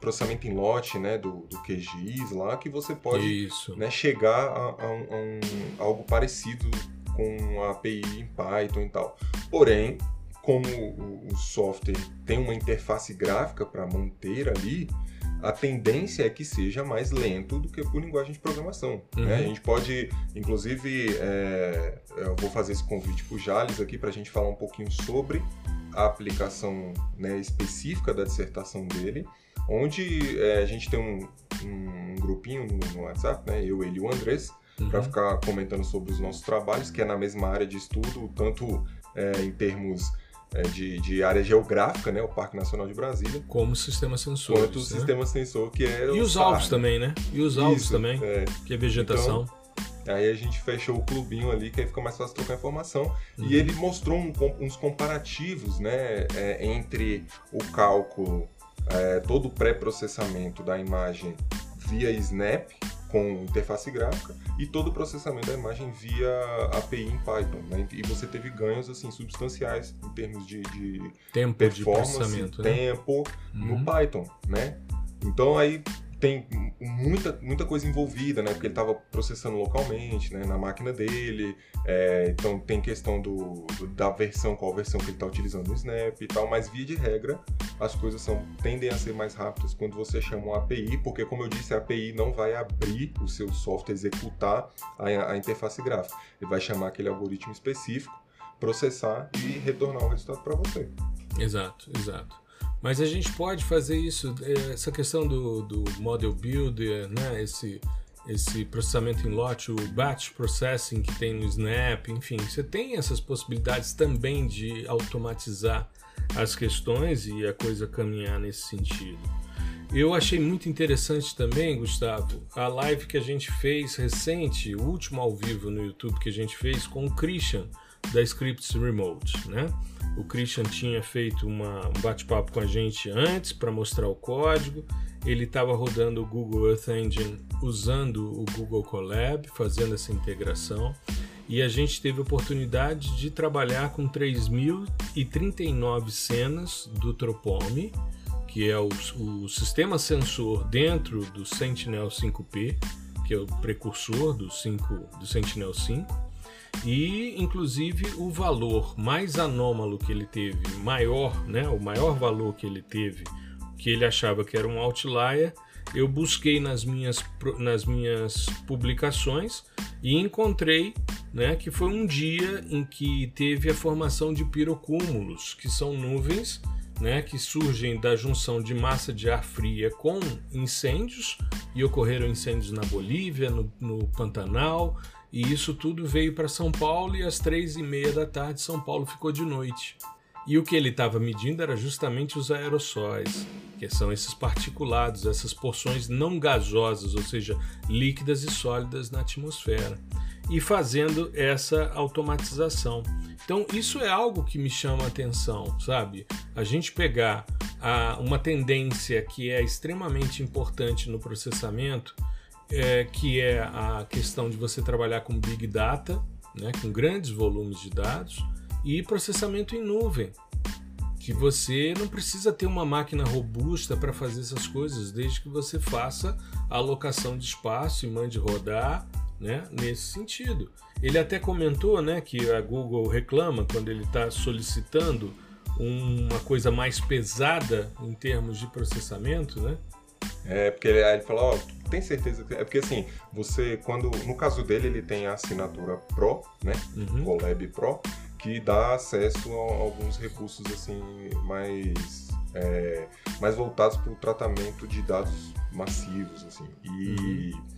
processamento em lote, né, do, do QGIS lá, que você pode né, chegar a, a, um, a, um, algo parecido com a API em Python e tal. Porém, como o, o software tem uma interface gráfica para manter ali, a tendência é que seja mais lento do que por linguagem de programação. Né? Uhum. Né? A gente pode, inclusive, é, eu vou fazer esse convite para o Jales aqui para a gente falar um pouquinho sobre a aplicação né, específica da dissertação dele onde é, a gente tem um, um grupinho no, no, WhatsApp, né? Eu, ele e o Andrés, uhum. para ficar comentando sobre os nossos trabalhos, que é na mesma área de estudo, tanto é, em termos é, de, de, área geográfica, né? O Parque Nacional de Brasília.
Como sistema sensor.
Quanto o né? sistema sensor, que é
E os alvos também, né? E os alvos Isso, também, é. que é vegetação.
Então, Aí a gente fechou o clubinho ali, que aí fica mais fácil trocar informação. Uhum. E ele mostrou um, uns comparativos, né, é, entre o cálculo é, todo o pré-processamento da imagem via Snap com interface gráfica e todo o processamento da imagem via API em Python. Né? E você teve ganhos assim substanciais em termos de, de
tempo
performance,
de processamento,
né? tempo
uhum.
no Python, né? Então aí tem muita, muita coisa envolvida, né? Porque ele estava processando localmente, né? Na máquina dele. É, então tem questão do, do, da versão, qual versão que ele está utilizando no Snap e tal. Mas via de regra, as coisas são, tendem a ser mais rápidas quando você chama uma API, porque como eu disse, a API não vai abrir o seu software, executar a, a interface gráfica. Ele vai chamar aquele algoritmo específico, processar e retornar o resultado para você.
Exato, exato. Mas a gente pode fazer isso, é, essa questão do, do model builder, né? esse, esse processamento em lote, o batch processing que tem no Snap, enfim, você tem essas possibilidades também de automatizar as questões e a coisa caminhar nesse sentido. Eu achei muito interessante também, Gustavo, a live que a gente fez recente, o último ao vivo no YouTube que a gente fez com o Christian da Scripts Remote, né? O Christian tinha feito uma, um bate-papo com a gente antes para mostrar o código. Ele estava rodando o Google Earth Engine usando o Google Colab, fazendo essa integração. E a gente teve a oportunidade de trabalhar com 3.039 cenas do Tropome, que é o, o sistema sensor dentro do Sentinel 5P, que é o precursor do, 5, do Sentinel 5 e inclusive o valor mais anômalo que ele teve, maior, né, o maior valor que ele teve, que ele achava que era um outlier, eu busquei nas minhas, nas minhas publicações e encontrei né, que foi um dia em que teve a formação de pirocúmulos, que são nuvens né, que surgem da junção de massa de ar fria com incêndios, e ocorreram incêndios na Bolívia, no, no Pantanal, e isso tudo veio para São Paulo e às três e meia da tarde São Paulo ficou de noite. E o que ele estava medindo era justamente os aerossóis, que são esses particulados, essas porções não gasosas, ou seja, líquidas e sólidas na atmosfera, e fazendo essa automatização. Então, isso é algo que me chama a atenção, sabe? A gente pegar a, uma tendência que é extremamente importante no processamento é, que é a questão de você trabalhar com Big Data, né, com grandes volumes de dados, e processamento em nuvem, que você não precisa ter uma máquina robusta para fazer essas coisas, desde que você faça a alocação de espaço e mande rodar né, nesse sentido. Ele até comentou né, que a Google reclama quando ele está solicitando uma coisa mais pesada em termos de processamento, né?
É, porque ele, ele falou, ó, oh, tem certeza que. É porque assim, você, quando. No caso dele, ele tem a assinatura Pro, né? Uhum. Colab Pro, que dá acesso a alguns recursos assim mais. É, mais voltados para o tratamento de dados massivos, assim. E. Uhum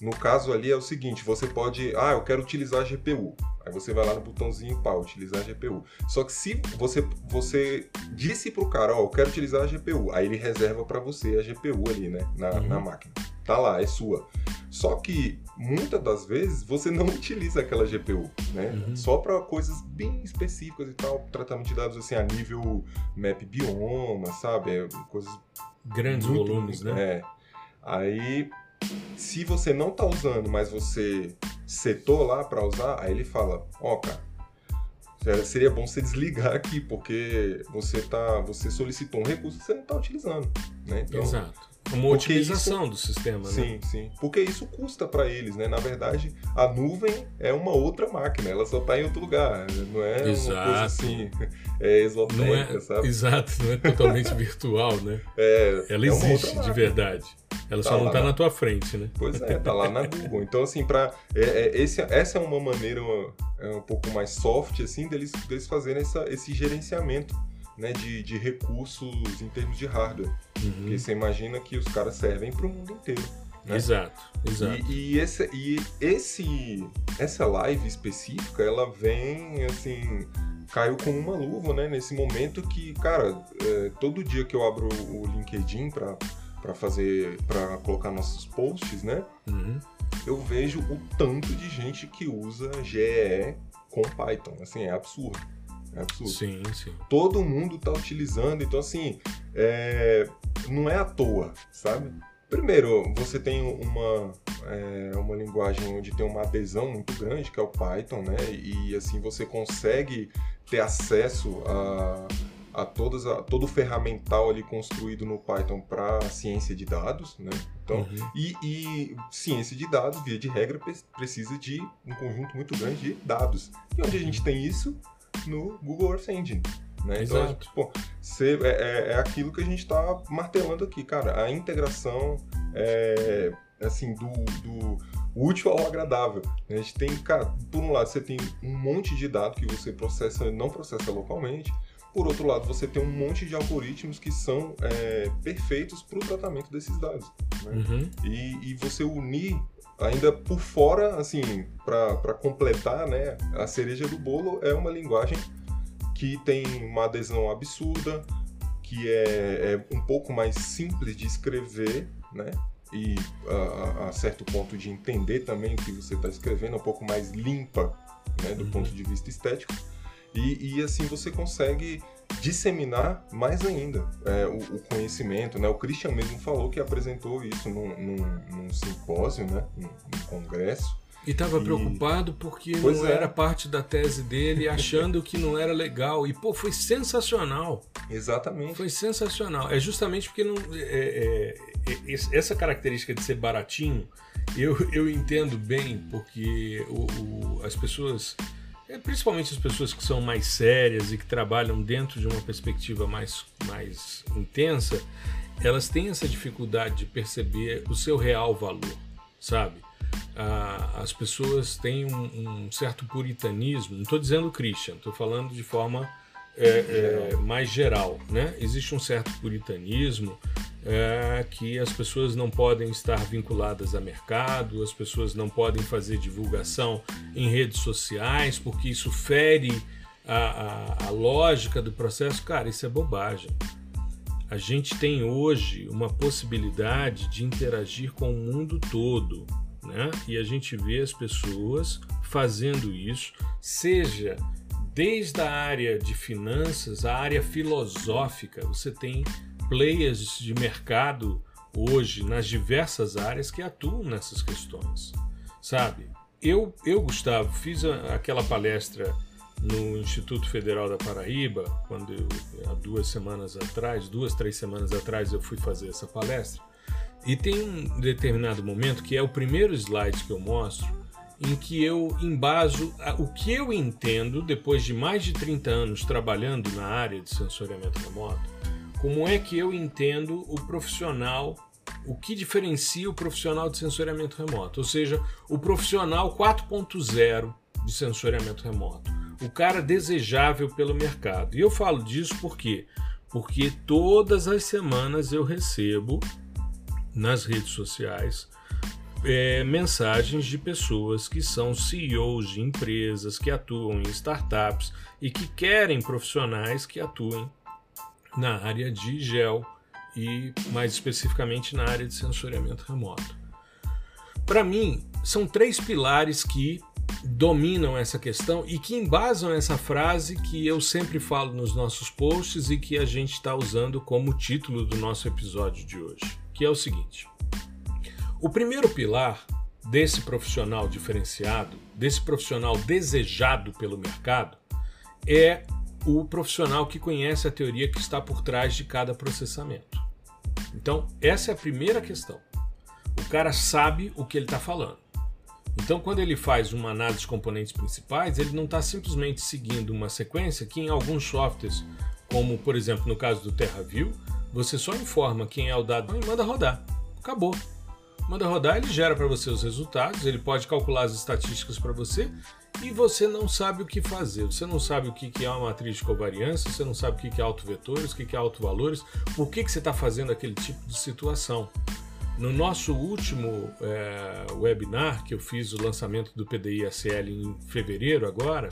no caso ali é o seguinte, você pode, ah, eu quero utilizar a GPU. Aí você vai lá no botãozinho para utilizar a GPU. Só que se você você disse pro cara, ó, oh, eu quero utilizar a GPU, aí ele reserva para você a GPU ali, né, na, uhum. na máquina. Tá lá, é sua. Só que muitas das vezes você não utiliza aquela GPU, né? Uhum. Só para coisas bem específicas e tal, tratamento de dados assim a nível map bioma, sabe? É, coisas
grandes volumes, né?
É. Aí se você não tá usando, mas você setou lá para usar, aí ele fala: "Ó, cara, seria bom você desligar aqui, porque você tá, você solicitou um recurso que você não está utilizando, né?
Então, Exato. Uma otimização isso, do sistema,
sim,
né?
Sim, sim. Porque isso custa para eles, né? Na verdade, a nuvem é uma outra máquina, ela só está em outro lugar, não é
Exato.
uma coisa assim, é esotérica,
é,
sabe?
Exato, não é totalmente virtual, né?
É,
ela
é
existe de verdade. Ela tá só não está na tua frente, né?
Pois é, tá lá na Google. Então, assim, para é, é, esse, essa é uma maneira é um pouco mais soft, assim, deles, deles fazerem essa, esse gerenciamento né, de, de recursos em termos de hardware. Uhum. Porque você imagina que os caras servem para o mundo inteiro. Né?
Exato, exato.
E, e, esse, e esse, essa live específica, ela vem, assim, caiu como uma luva, né? Nesse momento que, cara, é, todo dia que eu abro o LinkedIn para para fazer, para colocar nossos posts, né? Uhum. Eu vejo o tanto de gente que usa GE com Python, assim, é absurdo. É absurdo.
Sim, sim.
Todo mundo está utilizando, então assim, é... não é à toa, sabe? Primeiro, você tem uma, é, uma linguagem onde tem uma adesão muito grande, que é o Python, né? E assim você consegue ter acesso a, a, todas, a todo o ferramental ali construído no Python para ciência de dados, né? Então, uhum. e, e, ciência de dados, via de regra, precisa de um conjunto muito grande de dados. E onde a gente tem isso? No Google Earth Engine. Né? Então,
Exato.
Tipo, é, é, é, aquilo que a gente está martelando aqui, cara. A integração é, assim, do, do útil ao agradável. A gente tem, cara, por um lado, você tem um monte de dados que você processa, não processa localmente. Por outro lado, você tem um monte de algoritmos que são é, perfeitos para o tratamento desses dados. Né? Uhum. E, e, você unir ainda por fora, assim, para completar, né, a cereja do bolo é uma linguagem que tem uma adesão absurda, que é, é um pouco mais simples de escrever, né, e a, a, certo ponto de entender também o que você está escrevendo, um pouco mais limpa, né, do uhum. ponto de vista estético, e, e assim você consegue disseminar mais ainda é, o, o, conhecimento, né? O Christian mesmo falou que apresentou isso num, num, num simpósio, né? Num, num congresso.
E estava preocupado porque pois não é. era parte da tese dele, achando que não era legal. E, pô, foi sensacional.
Exatamente.
Foi sensacional. É justamente porque não, é, é, é essa característica de ser baratinho, eu, eu entendo bem, porque o, o, as pessoas é, principalmente as pessoas que são mais sérias e que trabalham dentro de uma perspectiva mais, mais intensa, elas têm essa dificuldade de perceber o seu real valor, sabe? Ah, as pessoas têm um, um certo puritanismo, não estou dizendo Christian, estou falando de forma é, é, mais geral, né? Existe um certo puritanismo é, que as pessoas não podem estar vinculadas a mercado, as pessoas não podem fazer divulgação em redes sociais, porque isso fere a, a, a lógica do processo. Cara, isso é bobagem. A gente tem hoje uma possibilidade de interagir com o mundo todo, né? E a gente vê as pessoas fazendo isso, seja desde a área de finanças, a área filosófica, você tem players de mercado hoje nas diversas áreas que atuam nessas questões, sabe? eu, eu Gustavo, fiz a, aquela palestra no Instituto Federal da Paraíba, quando eu, há duas semanas atrás, duas, três semanas atrás, eu fui fazer essa palestra. E tem um determinado momento, que é o primeiro slide que eu mostro, em que eu embaso o que eu entendo, depois de mais de 30 anos trabalhando na área de sensoriamento remoto, como é que eu entendo o profissional, o que diferencia o profissional de sensoriamento remoto, ou seja, o profissional 4.0 de sensoriamento remoto o cara desejável pelo mercado. E eu falo disso por quê? Porque todas as semanas eu recebo nas redes sociais é, mensagens de pessoas que são CEOs de empresas, que atuam em startups e que querem profissionais que atuem na área de gel e mais especificamente na área de sensoriamento remoto. Para mim, são três pilares que dominam essa questão e que embasam essa frase que eu sempre falo nos nossos posts e que a gente está usando como título do nosso episódio de hoje, que é o seguinte: o primeiro pilar desse profissional diferenciado, desse profissional desejado pelo mercado, é o profissional que conhece a teoria que está por trás de cada processamento. Então, essa é a primeira questão. O cara sabe o que ele está falando. Então, quando ele faz uma análise de componentes principais, ele não está simplesmente seguindo uma sequência que em alguns softwares, como por exemplo no caso do TerraView, você só informa quem é o dado e manda rodar. Acabou. Manda rodar, ele gera para você os resultados, ele pode calcular as estatísticas para você e você não sabe o que fazer. Você não sabe o que é uma matriz de covariância, você não sabe o que é autovetores, o que é autovalores, por que, que você está fazendo aquele tipo de situação. No nosso último é, webinar, que eu fiz o lançamento do PDI ACL em fevereiro agora,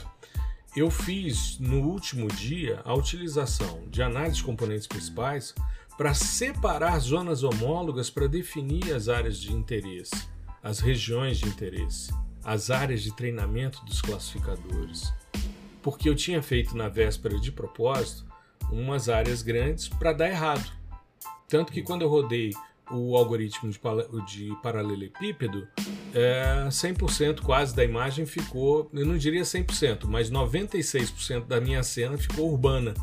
eu fiz no último dia a utilização de análise de componentes principais para separar zonas homólogas para definir as áreas de interesse, as regiões de interesse, as áreas de treinamento dos classificadores. Porque eu tinha feito na véspera de propósito umas áreas grandes para dar errado. Tanto que quando eu rodei o algoritmo de, paralelepípedo, é, 100% quase da imagem ficou, eu não diria 100%, mas 96% da minha cena ficou urbana.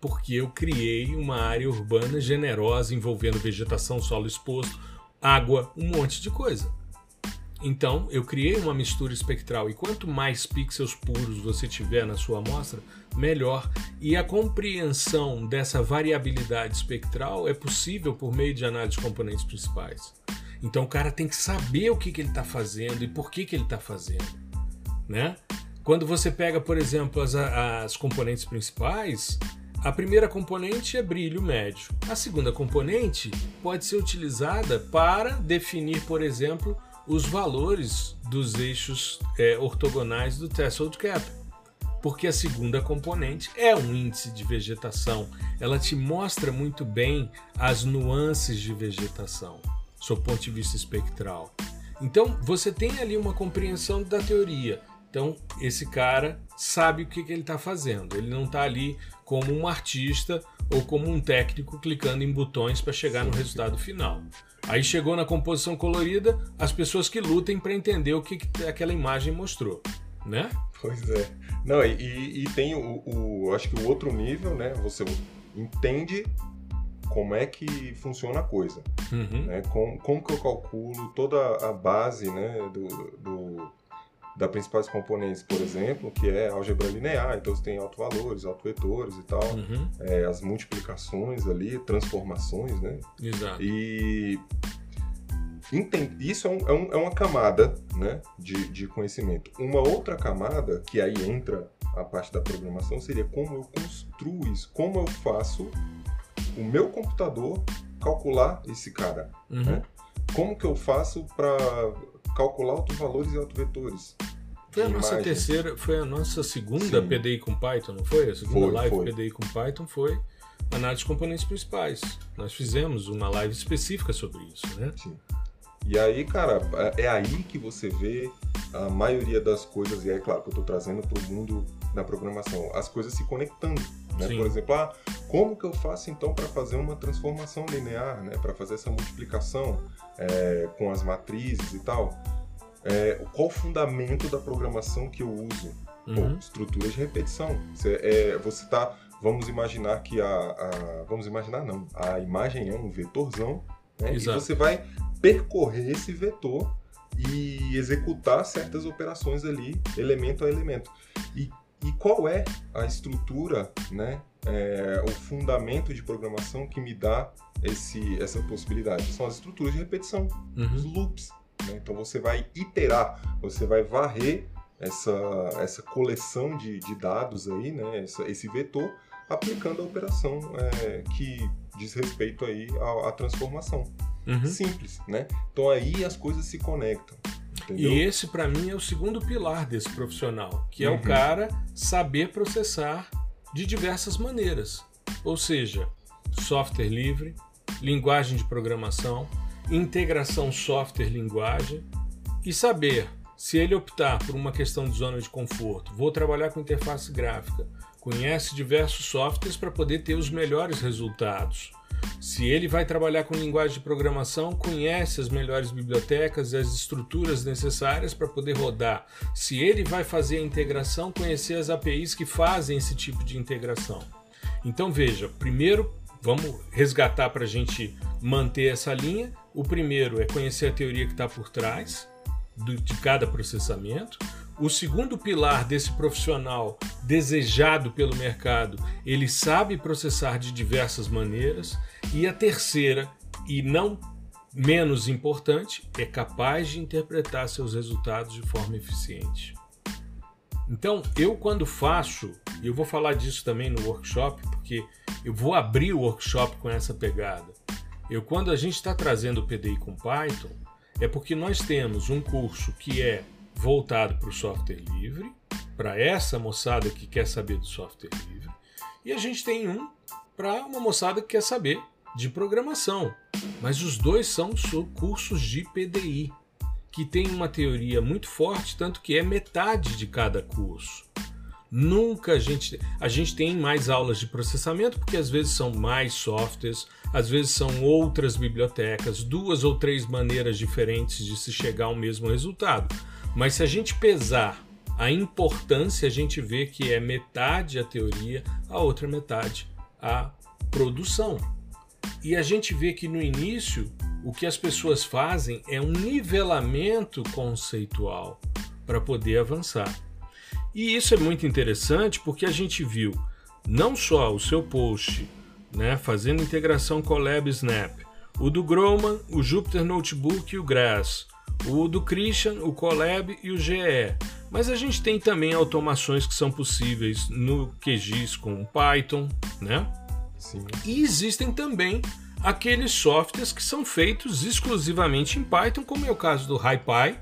Porque eu criei uma área urbana generosa envolvendo vegetação, solo exposto, água, um monte de coisa. Então, eu criei uma mistura espectral e quanto mais pixels puros você tiver na sua amostra, melhor. E a compreensão dessa variabilidade espectral é possível por meio de análise de componentes principais. Então, o cara tem que saber o que, que ele está fazendo e por que, que ele está fazendo. Né? Quando você pega, por exemplo, as, as componentes principais, a primeira componente é brilho médio. A segunda componente pode ser utilizada para definir, por exemplo, os valores dos eixos é, ortogonais do threshold cap. Porque a segunda componente é um índice de vegetação. Ela te mostra muito bem as nuances de vegetação, sob ponto de vista espectral. Então, você tem ali uma compreensão da teoria. Então, esse cara sabe o que, que ele está fazendo. Ele não está ali como um artista ou como um técnico clicando em botões para chegar no resultado final. Aí chegou na composição colorida, as pessoas que lutem para entender o que, que, aquela imagem mostrou, né?
Pois é. Não, e, e tem o, o, acho que o outro nível, né? Você entende como é que funciona a coisa, uhum. né? Como, como que eu calculo toda a base, né? Do, do da principais componentes, por exemplo, que é álgebra linear, então você tem autovalores, autovetores e tal, uhum. é, as multiplicações ali, transformações, né?
Exato.
E isso é, um, é, um, é, uma camada né, de, de conhecimento. Uma outra camada, que aí entra a parte da programação, seria como eu construo isso, como eu faço o meu computador calcular esse cara. Uhum. Né? Como que eu faço para calcular autovalores e autovetores.
Foi a nossa imagem. terceira, foi a nossa segunda Sim. PDI com Python, não foi? A segunda foi, live foi. PDI com Python foi análise de componentes principais. Nós fizemos uma live específica sobre isso, né?
Sim. E aí, cara, é aí que você vê a maioria das coisas, e é claro que eu estou trazendo para o mundo da programação, as coisas se conectando. Né? Por exemplo, ah, como que eu faço então para fazer uma transformação linear, né? para fazer essa multiplicação é, com as matrizes e tal? É, qual o fundamento da programação que eu uso? Uhum. Pô, estruturas de repetição. Você, é, você tá. Vamos imaginar que a, a, Vamos imaginar, não. A imagem é um vetorzão. Né? E você vai percorrer esse vetor e executar certas operações ali, elemento a elemento. E, e qual é a estrutura, né? É, o fundamento de programação que me dá esse, essa possibilidade? São as estruturas de repetição, uhum. os loops. Né? Então você vai iterar, você vai varrer essa, essa coleção de, de dados aí, né? Essa, esse vetor, aplicando a operação é, que diz respeito aí à, à transformação. Uhum. Simples, né? Então aí as coisas se conectam. Entendeu?
E esse para mim é o segundo pilar desse profissional, que é uhum. o cara saber processar de diversas maneiras. Ou seja, software livre, linguagem de programação, integração software-linguagem e saber se ele optar por uma questão de zona de conforto, vou trabalhar com interface gráfica, conhece diversos softwares para poder ter os melhores resultados. Se ele vai trabalhar com linguagem de programação, conhece as melhores bibliotecas e as estruturas necessárias para poder rodar. Se ele vai fazer a integração, conhecer as APIs que fazem esse tipo de integração. Então veja, primeiro vamos resgatar para a gente manter essa linha. O primeiro é conhecer a teoria que está por trás de cada processamento. O segundo pilar desse profissional desejado pelo mercado, ele sabe processar de diversas maneiras. E a terceira, e não menos importante, é capaz de interpretar seus resultados de forma eficiente. Então, eu quando faço, e eu vou falar disso também no workshop, porque eu vou abrir o workshop com essa pegada. Eu quando a gente está trazendo o PDI com Python, é porque nós temos um curso que é voltado para o software livre, para essa moçada que quer saber do software livre, e a gente tem um para uma moçada que quer saber de programação. Mas os dois são cursos de PDI, que tem uma teoria muito forte, tanto que é metade de cada curso. Nunca a gente. A gente tem mais aulas de processamento, porque às vezes são mais softwares, às vezes são outras bibliotecas, duas ou três maneiras diferentes de se chegar ao mesmo resultado. Mas se a gente pesar a importância, a gente vê que é metade a teoria, a outra metade a produção. E a gente vê que no início o que as pessoas fazem é um nivelamento conceitual para poder avançar. E isso é muito interessante porque a gente viu não só o seu post, né, fazendo integração com o Lab Snap, o do Groman, o Jupyter Notebook e o Grass, o do Christian, o Colab e o GE. Mas a gente tem também automações que são possíveis no QGIS com Python, né? Sim. E existem também aqueles softwares que são feitos exclusivamente em Python, como é o caso do HiPy,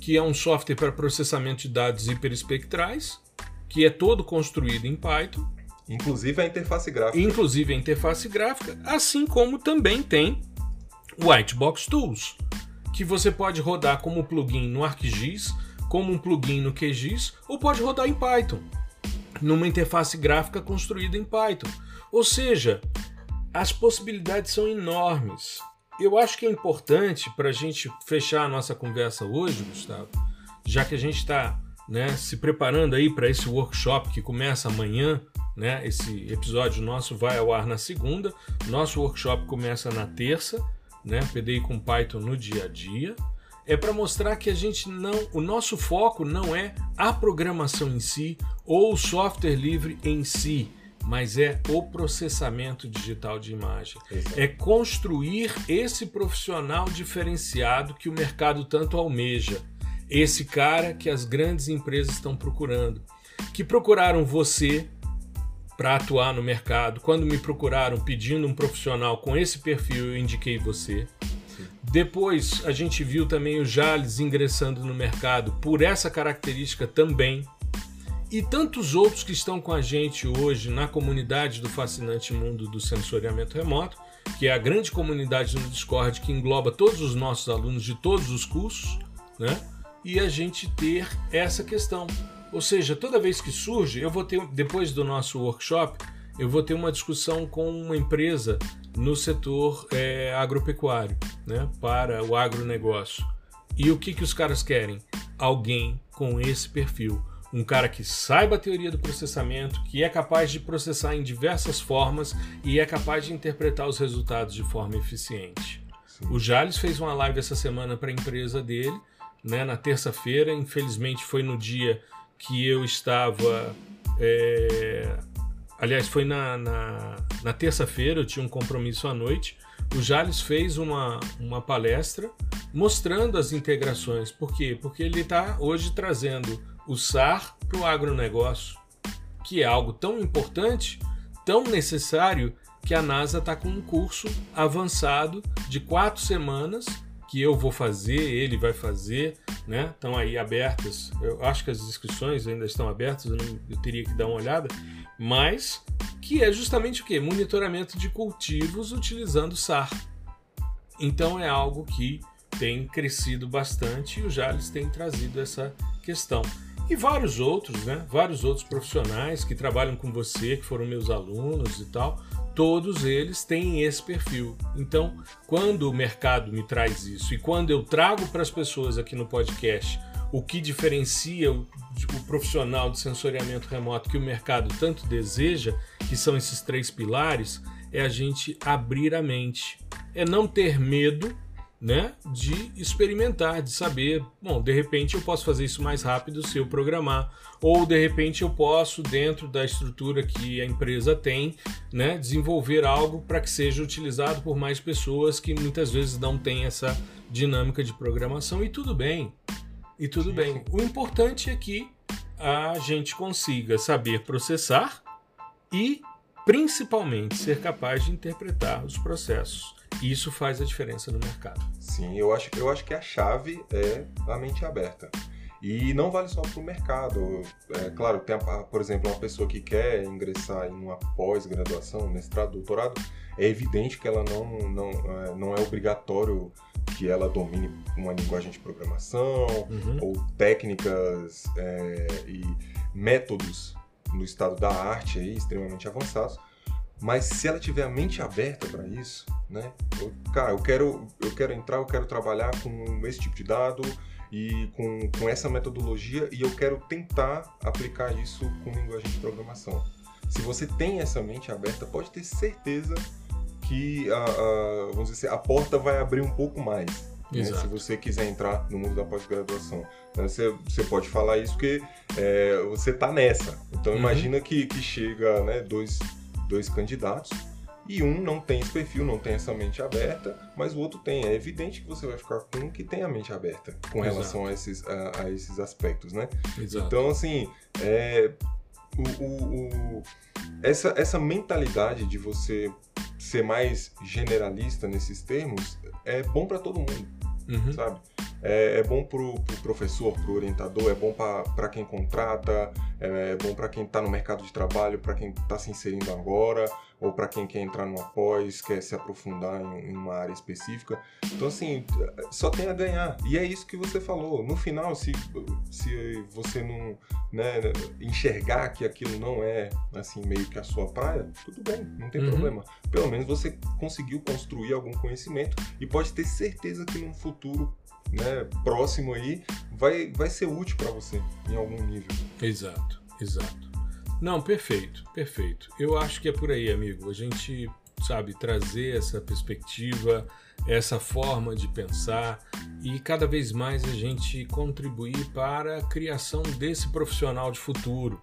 que é um software para processamento de dados hiperespectrais, que é todo construído em Python.
Inclusive a interface gráfica.
Inclusive a interface gráfica, assim como também tem o Whitebox Tools, que você pode rodar como plugin no ArcGIS, como um plugin no QGIS, ou pode rodar em Python, numa interface gráfica construída em Python. Ou seja, as possibilidades são enormes. Eu acho que é importante para a gente fechar a nossa conversa hoje, Gustavo, já que a gente está né, se preparando aí para esse workshop que começa amanhã, né? Esse episódio nosso vai ao ar na segunda, nosso workshop começa na terça, né? PDI com Python no dia a dia. É para mostrar que a gente não, o nosso foco não é a programação em si ou o software livre em si mas é o processamento digital de imagem. Exato. É construir esse profissional diferenciado que o mercado tanto almeja. Esse cara que as grandes empresas estão procurando. Que procuraram você para atuar no mercado. Quando me procuraram pedindo um profissional com esse perfil, eu indiquei você. Depois a gente viu também o Jales ingressando no mercado por essa característica também e tantos outros que estão com a gente hoje na comunidade do fascinante mundo do sensoriamento remoto, que é a grande comunidade no Discord que engloba todos os nossos alunos de todos os cursos, né? E a gente ter essa questão. Ou seja, toda vez que surge, eu vou ter, depois do nosso workshop, eu vou ter uma discussão com uma empresa no setor é, agropecuário, né? Para o agronegócio E o que, que os caras querem? Alguém com esse perfil. Um cara que saiba a teoria do processamento, que é capaz de processar em diversas formas e é capaz de interpretar os resultados de forma eficiente. Sim. O Jales fez uma live essa semana para a empresa dele, né, na terça-feira. Infelizmente foi no dia que eu estava. É... Aliás, foi na, na, na terça-feira, eu tinha um compromisso à noite o Jales fez uma, uma palestra mostrando as integrações. Por quê? Porque ele está hoje trazendo o SAR para o agronegócio, que é algo tão importante, tão necessário, que a NASA está com um curso avançado de quatro semanas que eu vou fazer, ele vai fazer, né? Estão aí abertas. Eu acho que as inscrições ainda estão abertas, eu, não, eu teria que dar uma olhada, mas que é justamente o que? Monitoramento de cultivos utilizando SAR. Então é algo que tem crescido bastante e o Jales tem trazido essa questão. E vários outros, né? Vários outros profissionais que trabalham com você, que foram meus alunos e tal, todos eles têm esse perfil. Então, quando o mercado me traz isso e quando eu trago para as pessoas aqui no podcast o que diferencia o, o, profissional de sensoriamento remoto que o mercado tanto deseja, que são esses três pilares, é a gente abrir a mente, é não ter medo né, de experimentar, de saber, bom, de repente eu posso fazer isso mais rápido se eu programar, ou de repente eu posso, dentro da estrutura que a empresa tem, né, desenvolver algo para que seja utilizado por mais pessoas que muitas vezes não têm essa dinâmica de programação, e tudo bem, e tudo sim, bem. O importante é que a gente consiga saber processar e, principalmente, ser capaz de interpretar os processos isso faz a diferença no mercado.
Sim, eu acho, eu acho que a chave é a mente aberta. E não vale só para o mercado. É, claro, tem, por exemplo, uma pessoa que quer ingressar em uma pós-graduação, mestrado, doutorado, é evidente que ela não, não, é, não é obrigatório que ela domine uma linguagem de programação uhum. ou técnicas é, e métodos no estado da arte aí, extremamente avançados mas se ela tiver a mente aberta para isso, né? Eu, cara, eu quero, eu quero entrar, eu quero trabalhar com esse tipo de dado e com, com essa metodologia e eu quero tentar aplicar isso com linguagem de programação. Se você tem essa mente aberta, pode ter certeza que a, a vamos dizer, assim, a porta vai abrir um pouco mais. Né? Se você quiser entrar no mundo da pós-graduação. Né? Você, você pode falar isso porque é, você está nessa. Então uhum. imagina que, que chega né, dois dois candidatos e um não tem esse perfil, não tem essa mente aberta, mas o outro tem. É evidente que você vai ficar com um que tem a mente aberta com relação a esses, a, a, esses aspectos, né? Exato. Então, assim, é, o, o, o, essa, essa mentalidade de você ser mais generalista nesses termos é bom para todo mundo, uhum. sabe? É, é bom pro, pro professor, pro orientador, é bom para quem contrata, é, é bom para quem está no mercado de trabalho, para quem está se inserindo agora, ou para quem quer entrar numa pós, quer se aprofundar em, em, uma área específica. Então, assim, só tem a ganhar. E é isso que você falou. No final, se, se você não né, enxergar que aquilo não é, assim, meio que a sua praia, tudo bem, não tem uhum. problema. Pelo menos você conseguiu construir algum conhecimento e pode ter certeza que no futuro né, próximo aí vai, vai ser útil para você em algum nível.
Exato, exato. Não, perfeito, perfeito. Eu acho que é por aí, amigo. A gente sabe trazer essa perspectiva, essa forma de pensar e cada vez mais a gente contribuir para a criação desse profissional de futuro.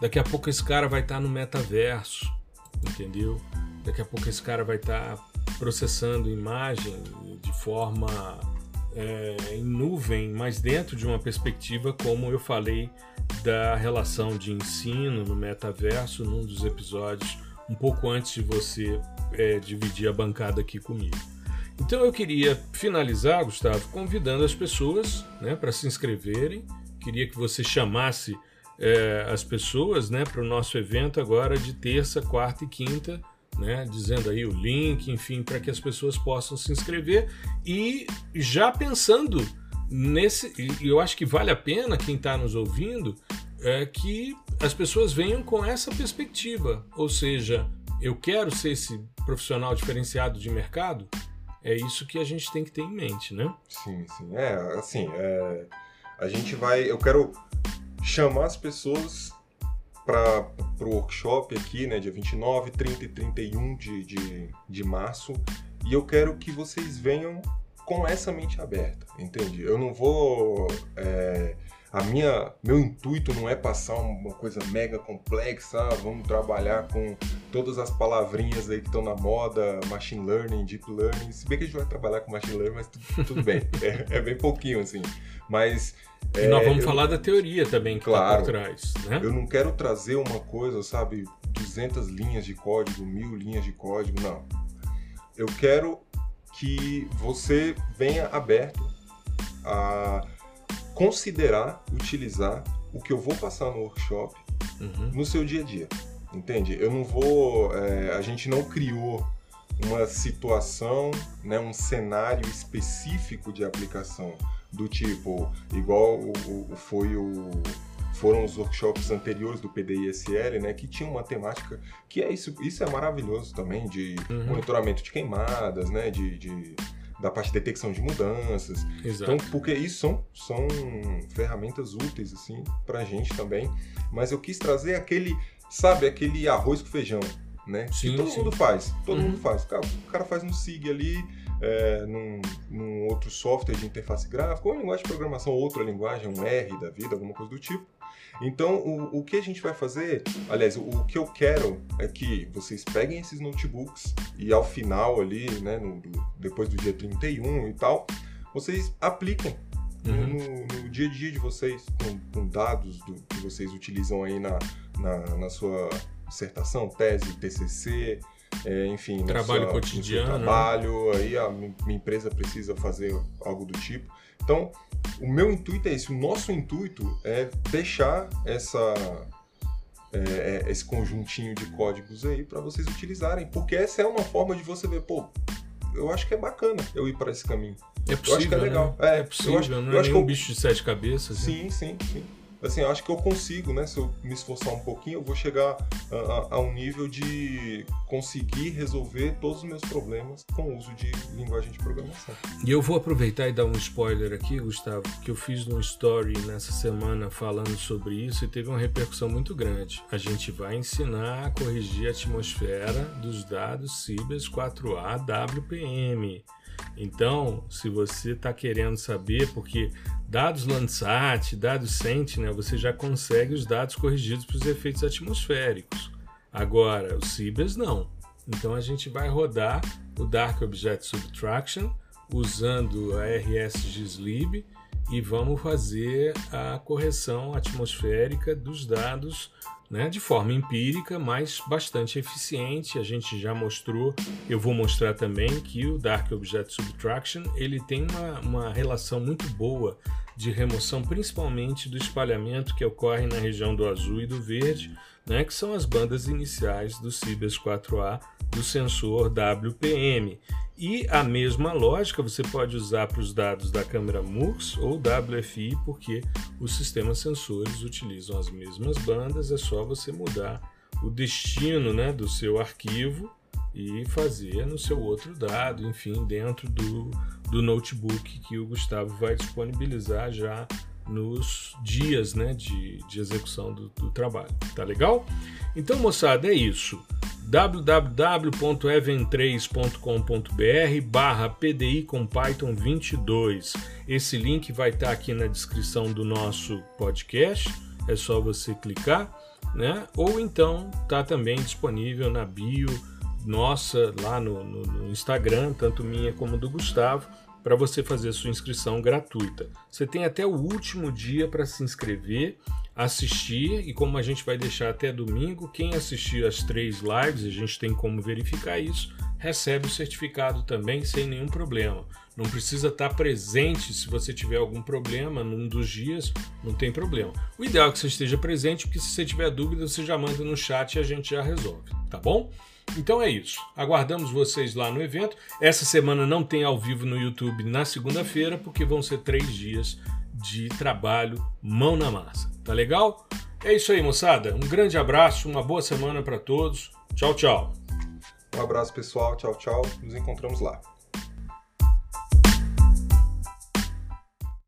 Daqui a pouco esse cara vai estar no metaverso, entendeu? Daqui a pouco esse cara vai estar processando imagem de forma é, em nuvem, mas dentro de uma perspectiva, como eu falei, da relação de ensino no metaverso, num dos episódios, um pouco antes de você é, dividir a bancada aqui comigo. Então eu queria finalizar, Gustavo, convidando as pessoas né, para se inscreverem. Queria que você chamasse é, as pessoas né, para o nosso evento agora de terça, quarta e quinta, né, dizendo aí o link, enfim, para que as pessoas possam se inscrever e já pensando nesse, eu acho que vale a pena quem está nos ouvindo é que as pessoas venham com essa perspectiva, ou seja, eu quero ser esse profissional diferenciado de mercado, É isso que a gente tem que ter em mente, né?
Sim, sim. É, assim, é, a gente vai. Eu quero chamar as pessoas para o workshop aqui, né, dia 29, 30 e 31 de, de, de março. E eu quero que vocês venham com essa mente aberta, entende? Eu não vou. É, a minha, meu intuito não é passar uma coisa mega complexa, ah, vamos trabalhar com todas as palavrinhas aí que estão na moda, machine learning, deep learning. Se bem que a gente vai trabalhar com machine learning, mas tudo, tudo bem, é, é, bem pouquinho assim. Mas
e nós vamos é, eu, falar da teoria também que claro, tá por trás, né?
Eu não quero trazer uma coisa, sabe, 200 linhas de código, mil linhas de código, não. Eu quero que você venha aberto a considerar utilizar o que eu vou passar no workshop uhum. no seu dia a dia. Entende? Eu não vou. É, a gente não criou uma situação, né, um cenário específico de aplicação do tipo, igual o, o, foi o, foram os workshops anteriores do PDISL, né, que tinham uma temática que é isso, isso é maravilhoso também, de uhum. monitoramento de queimadas, né, de, de da parte de detecção de mudanças. Exato. Então, porque isso são, são ferramentas úteis, assim, pra gente também. Mas eu quis trazer aquele, sabe, aquele arroz com feijão, né? Sim, que todo sim. mundo faz. Todo uhum. mundo faz. O cara, o cara faz um SIG ali, é, num, num, outro software de interface gráfica, ou uma linguagem de programação, outra linguagem, um R da vida, alguma coisa do tipo. Então, o, o que a gente vai fazer, aliás, o, o, que eu quero é que vocês peguem esses notebooks e ao final ali, né, no, do, depois do dia 31 e tal, vocês apliquem uhum. no, no, dia a dia de vocês, com, com dados do, que vocês utilizam aí na, na, na sua dissertação, tese, TCC, é, enfim,
trabalho cotidiano,
né? trabalho, aí a minha empresa precisa fazer algo do tipo. Então, o meu intuito é esse, o nosso intuito é deixar essa é, é esse conjuntinho de códigos aí para vocês utilizarem, porque essa é uma forma de você ver, pô, eu acho que é bacana eu ir para esse caminho.
É possível, eu acho que é legal.
Né?
É, é possível, eu acho, não é eu acho que um bicho de sete cabeças.
Sim, né? sim, sim assim, eu acho que eu consigo, né? Se eu me esforçar um pouquinho, eu vou chegar a, a, um nível de conseguir resolver todos os meus problemas com o uso de linguagem de programação.
E eu vou aproveitar e dar um spoiler aqui, Gustavo, que eu fiz um story nessa semana falando sobre isso e teve uma repercussão muito grande. A gente vai ensinar a corrigir a atmosfera dos dados Cibers 4A WPM. Então, se você está querendo saber, porque dados Landsat, dados Sentinel, você já consegue os dados corrigidos para os efeitos atmosféricos. Agora, o Cibers não. Então a gente vai rodar o Dark Object Subtraction usando a RSGSlib e vamos fazer a correção atmosférica dos dados né, de forma empírica, mas bastante eficiente. A gente já mostrou, eu vou mostrar também que o Dark Object Subtraction ele tem uma, uma relação muito boa de remoção, principalmente do espalhamento que ocorre na região do azul e do verde, né, que são as bandas iniciais do Cibers 4A do sensor WPM. E a mesma lógica você pode usar para os dados da câmera MUX ou WFI, porque os sistemas sensores utilizam as mesmas bandas, é só você mudar o destino né, do seu arquivo e fazer no seu outro dado, enfim, dentro do, do notebook que o Gustavo vai disponibilizar já nos dias né, de, de execução do, do trabalho. Tá legal? Então, moçada, é isso www.even3.com.br barra PDI com Python 22. Esse link vai estar aqui na descrição do nosso podcast, é só você clicar, né? Ou então tá também disponível na bio nossa lá no, no, no Instagram, tanto minha como do Gustavo, para você fazer sua inscrição gratuita. Você tem até o último dia para se inscrever, assistir e como a gente vai deixar até domingo, quem assistir as três lives, a gente tem como verificar isso, recebe o certificado também sem nenhum problema. Não precisa estar presente se você tiver algum problema num dos dias, não tem problema. O ideal é que você esteja presente, porque se você tiver dúvida, você já manda no chat e a gente já resolve, tá bom? Então é isso. Aguardamos vocês lá no evento. Essa semana não tem ao vivo no YouTube na segunda-feira, porque vão ser três dias de trabalho mão na massa. Tá legal? É isso aí, moçada. Um grande abraço, uma boa semana para todos. Tchau, tchau.
Um abraço, pessoal. Tchau, tchau. Nos encontramos lá.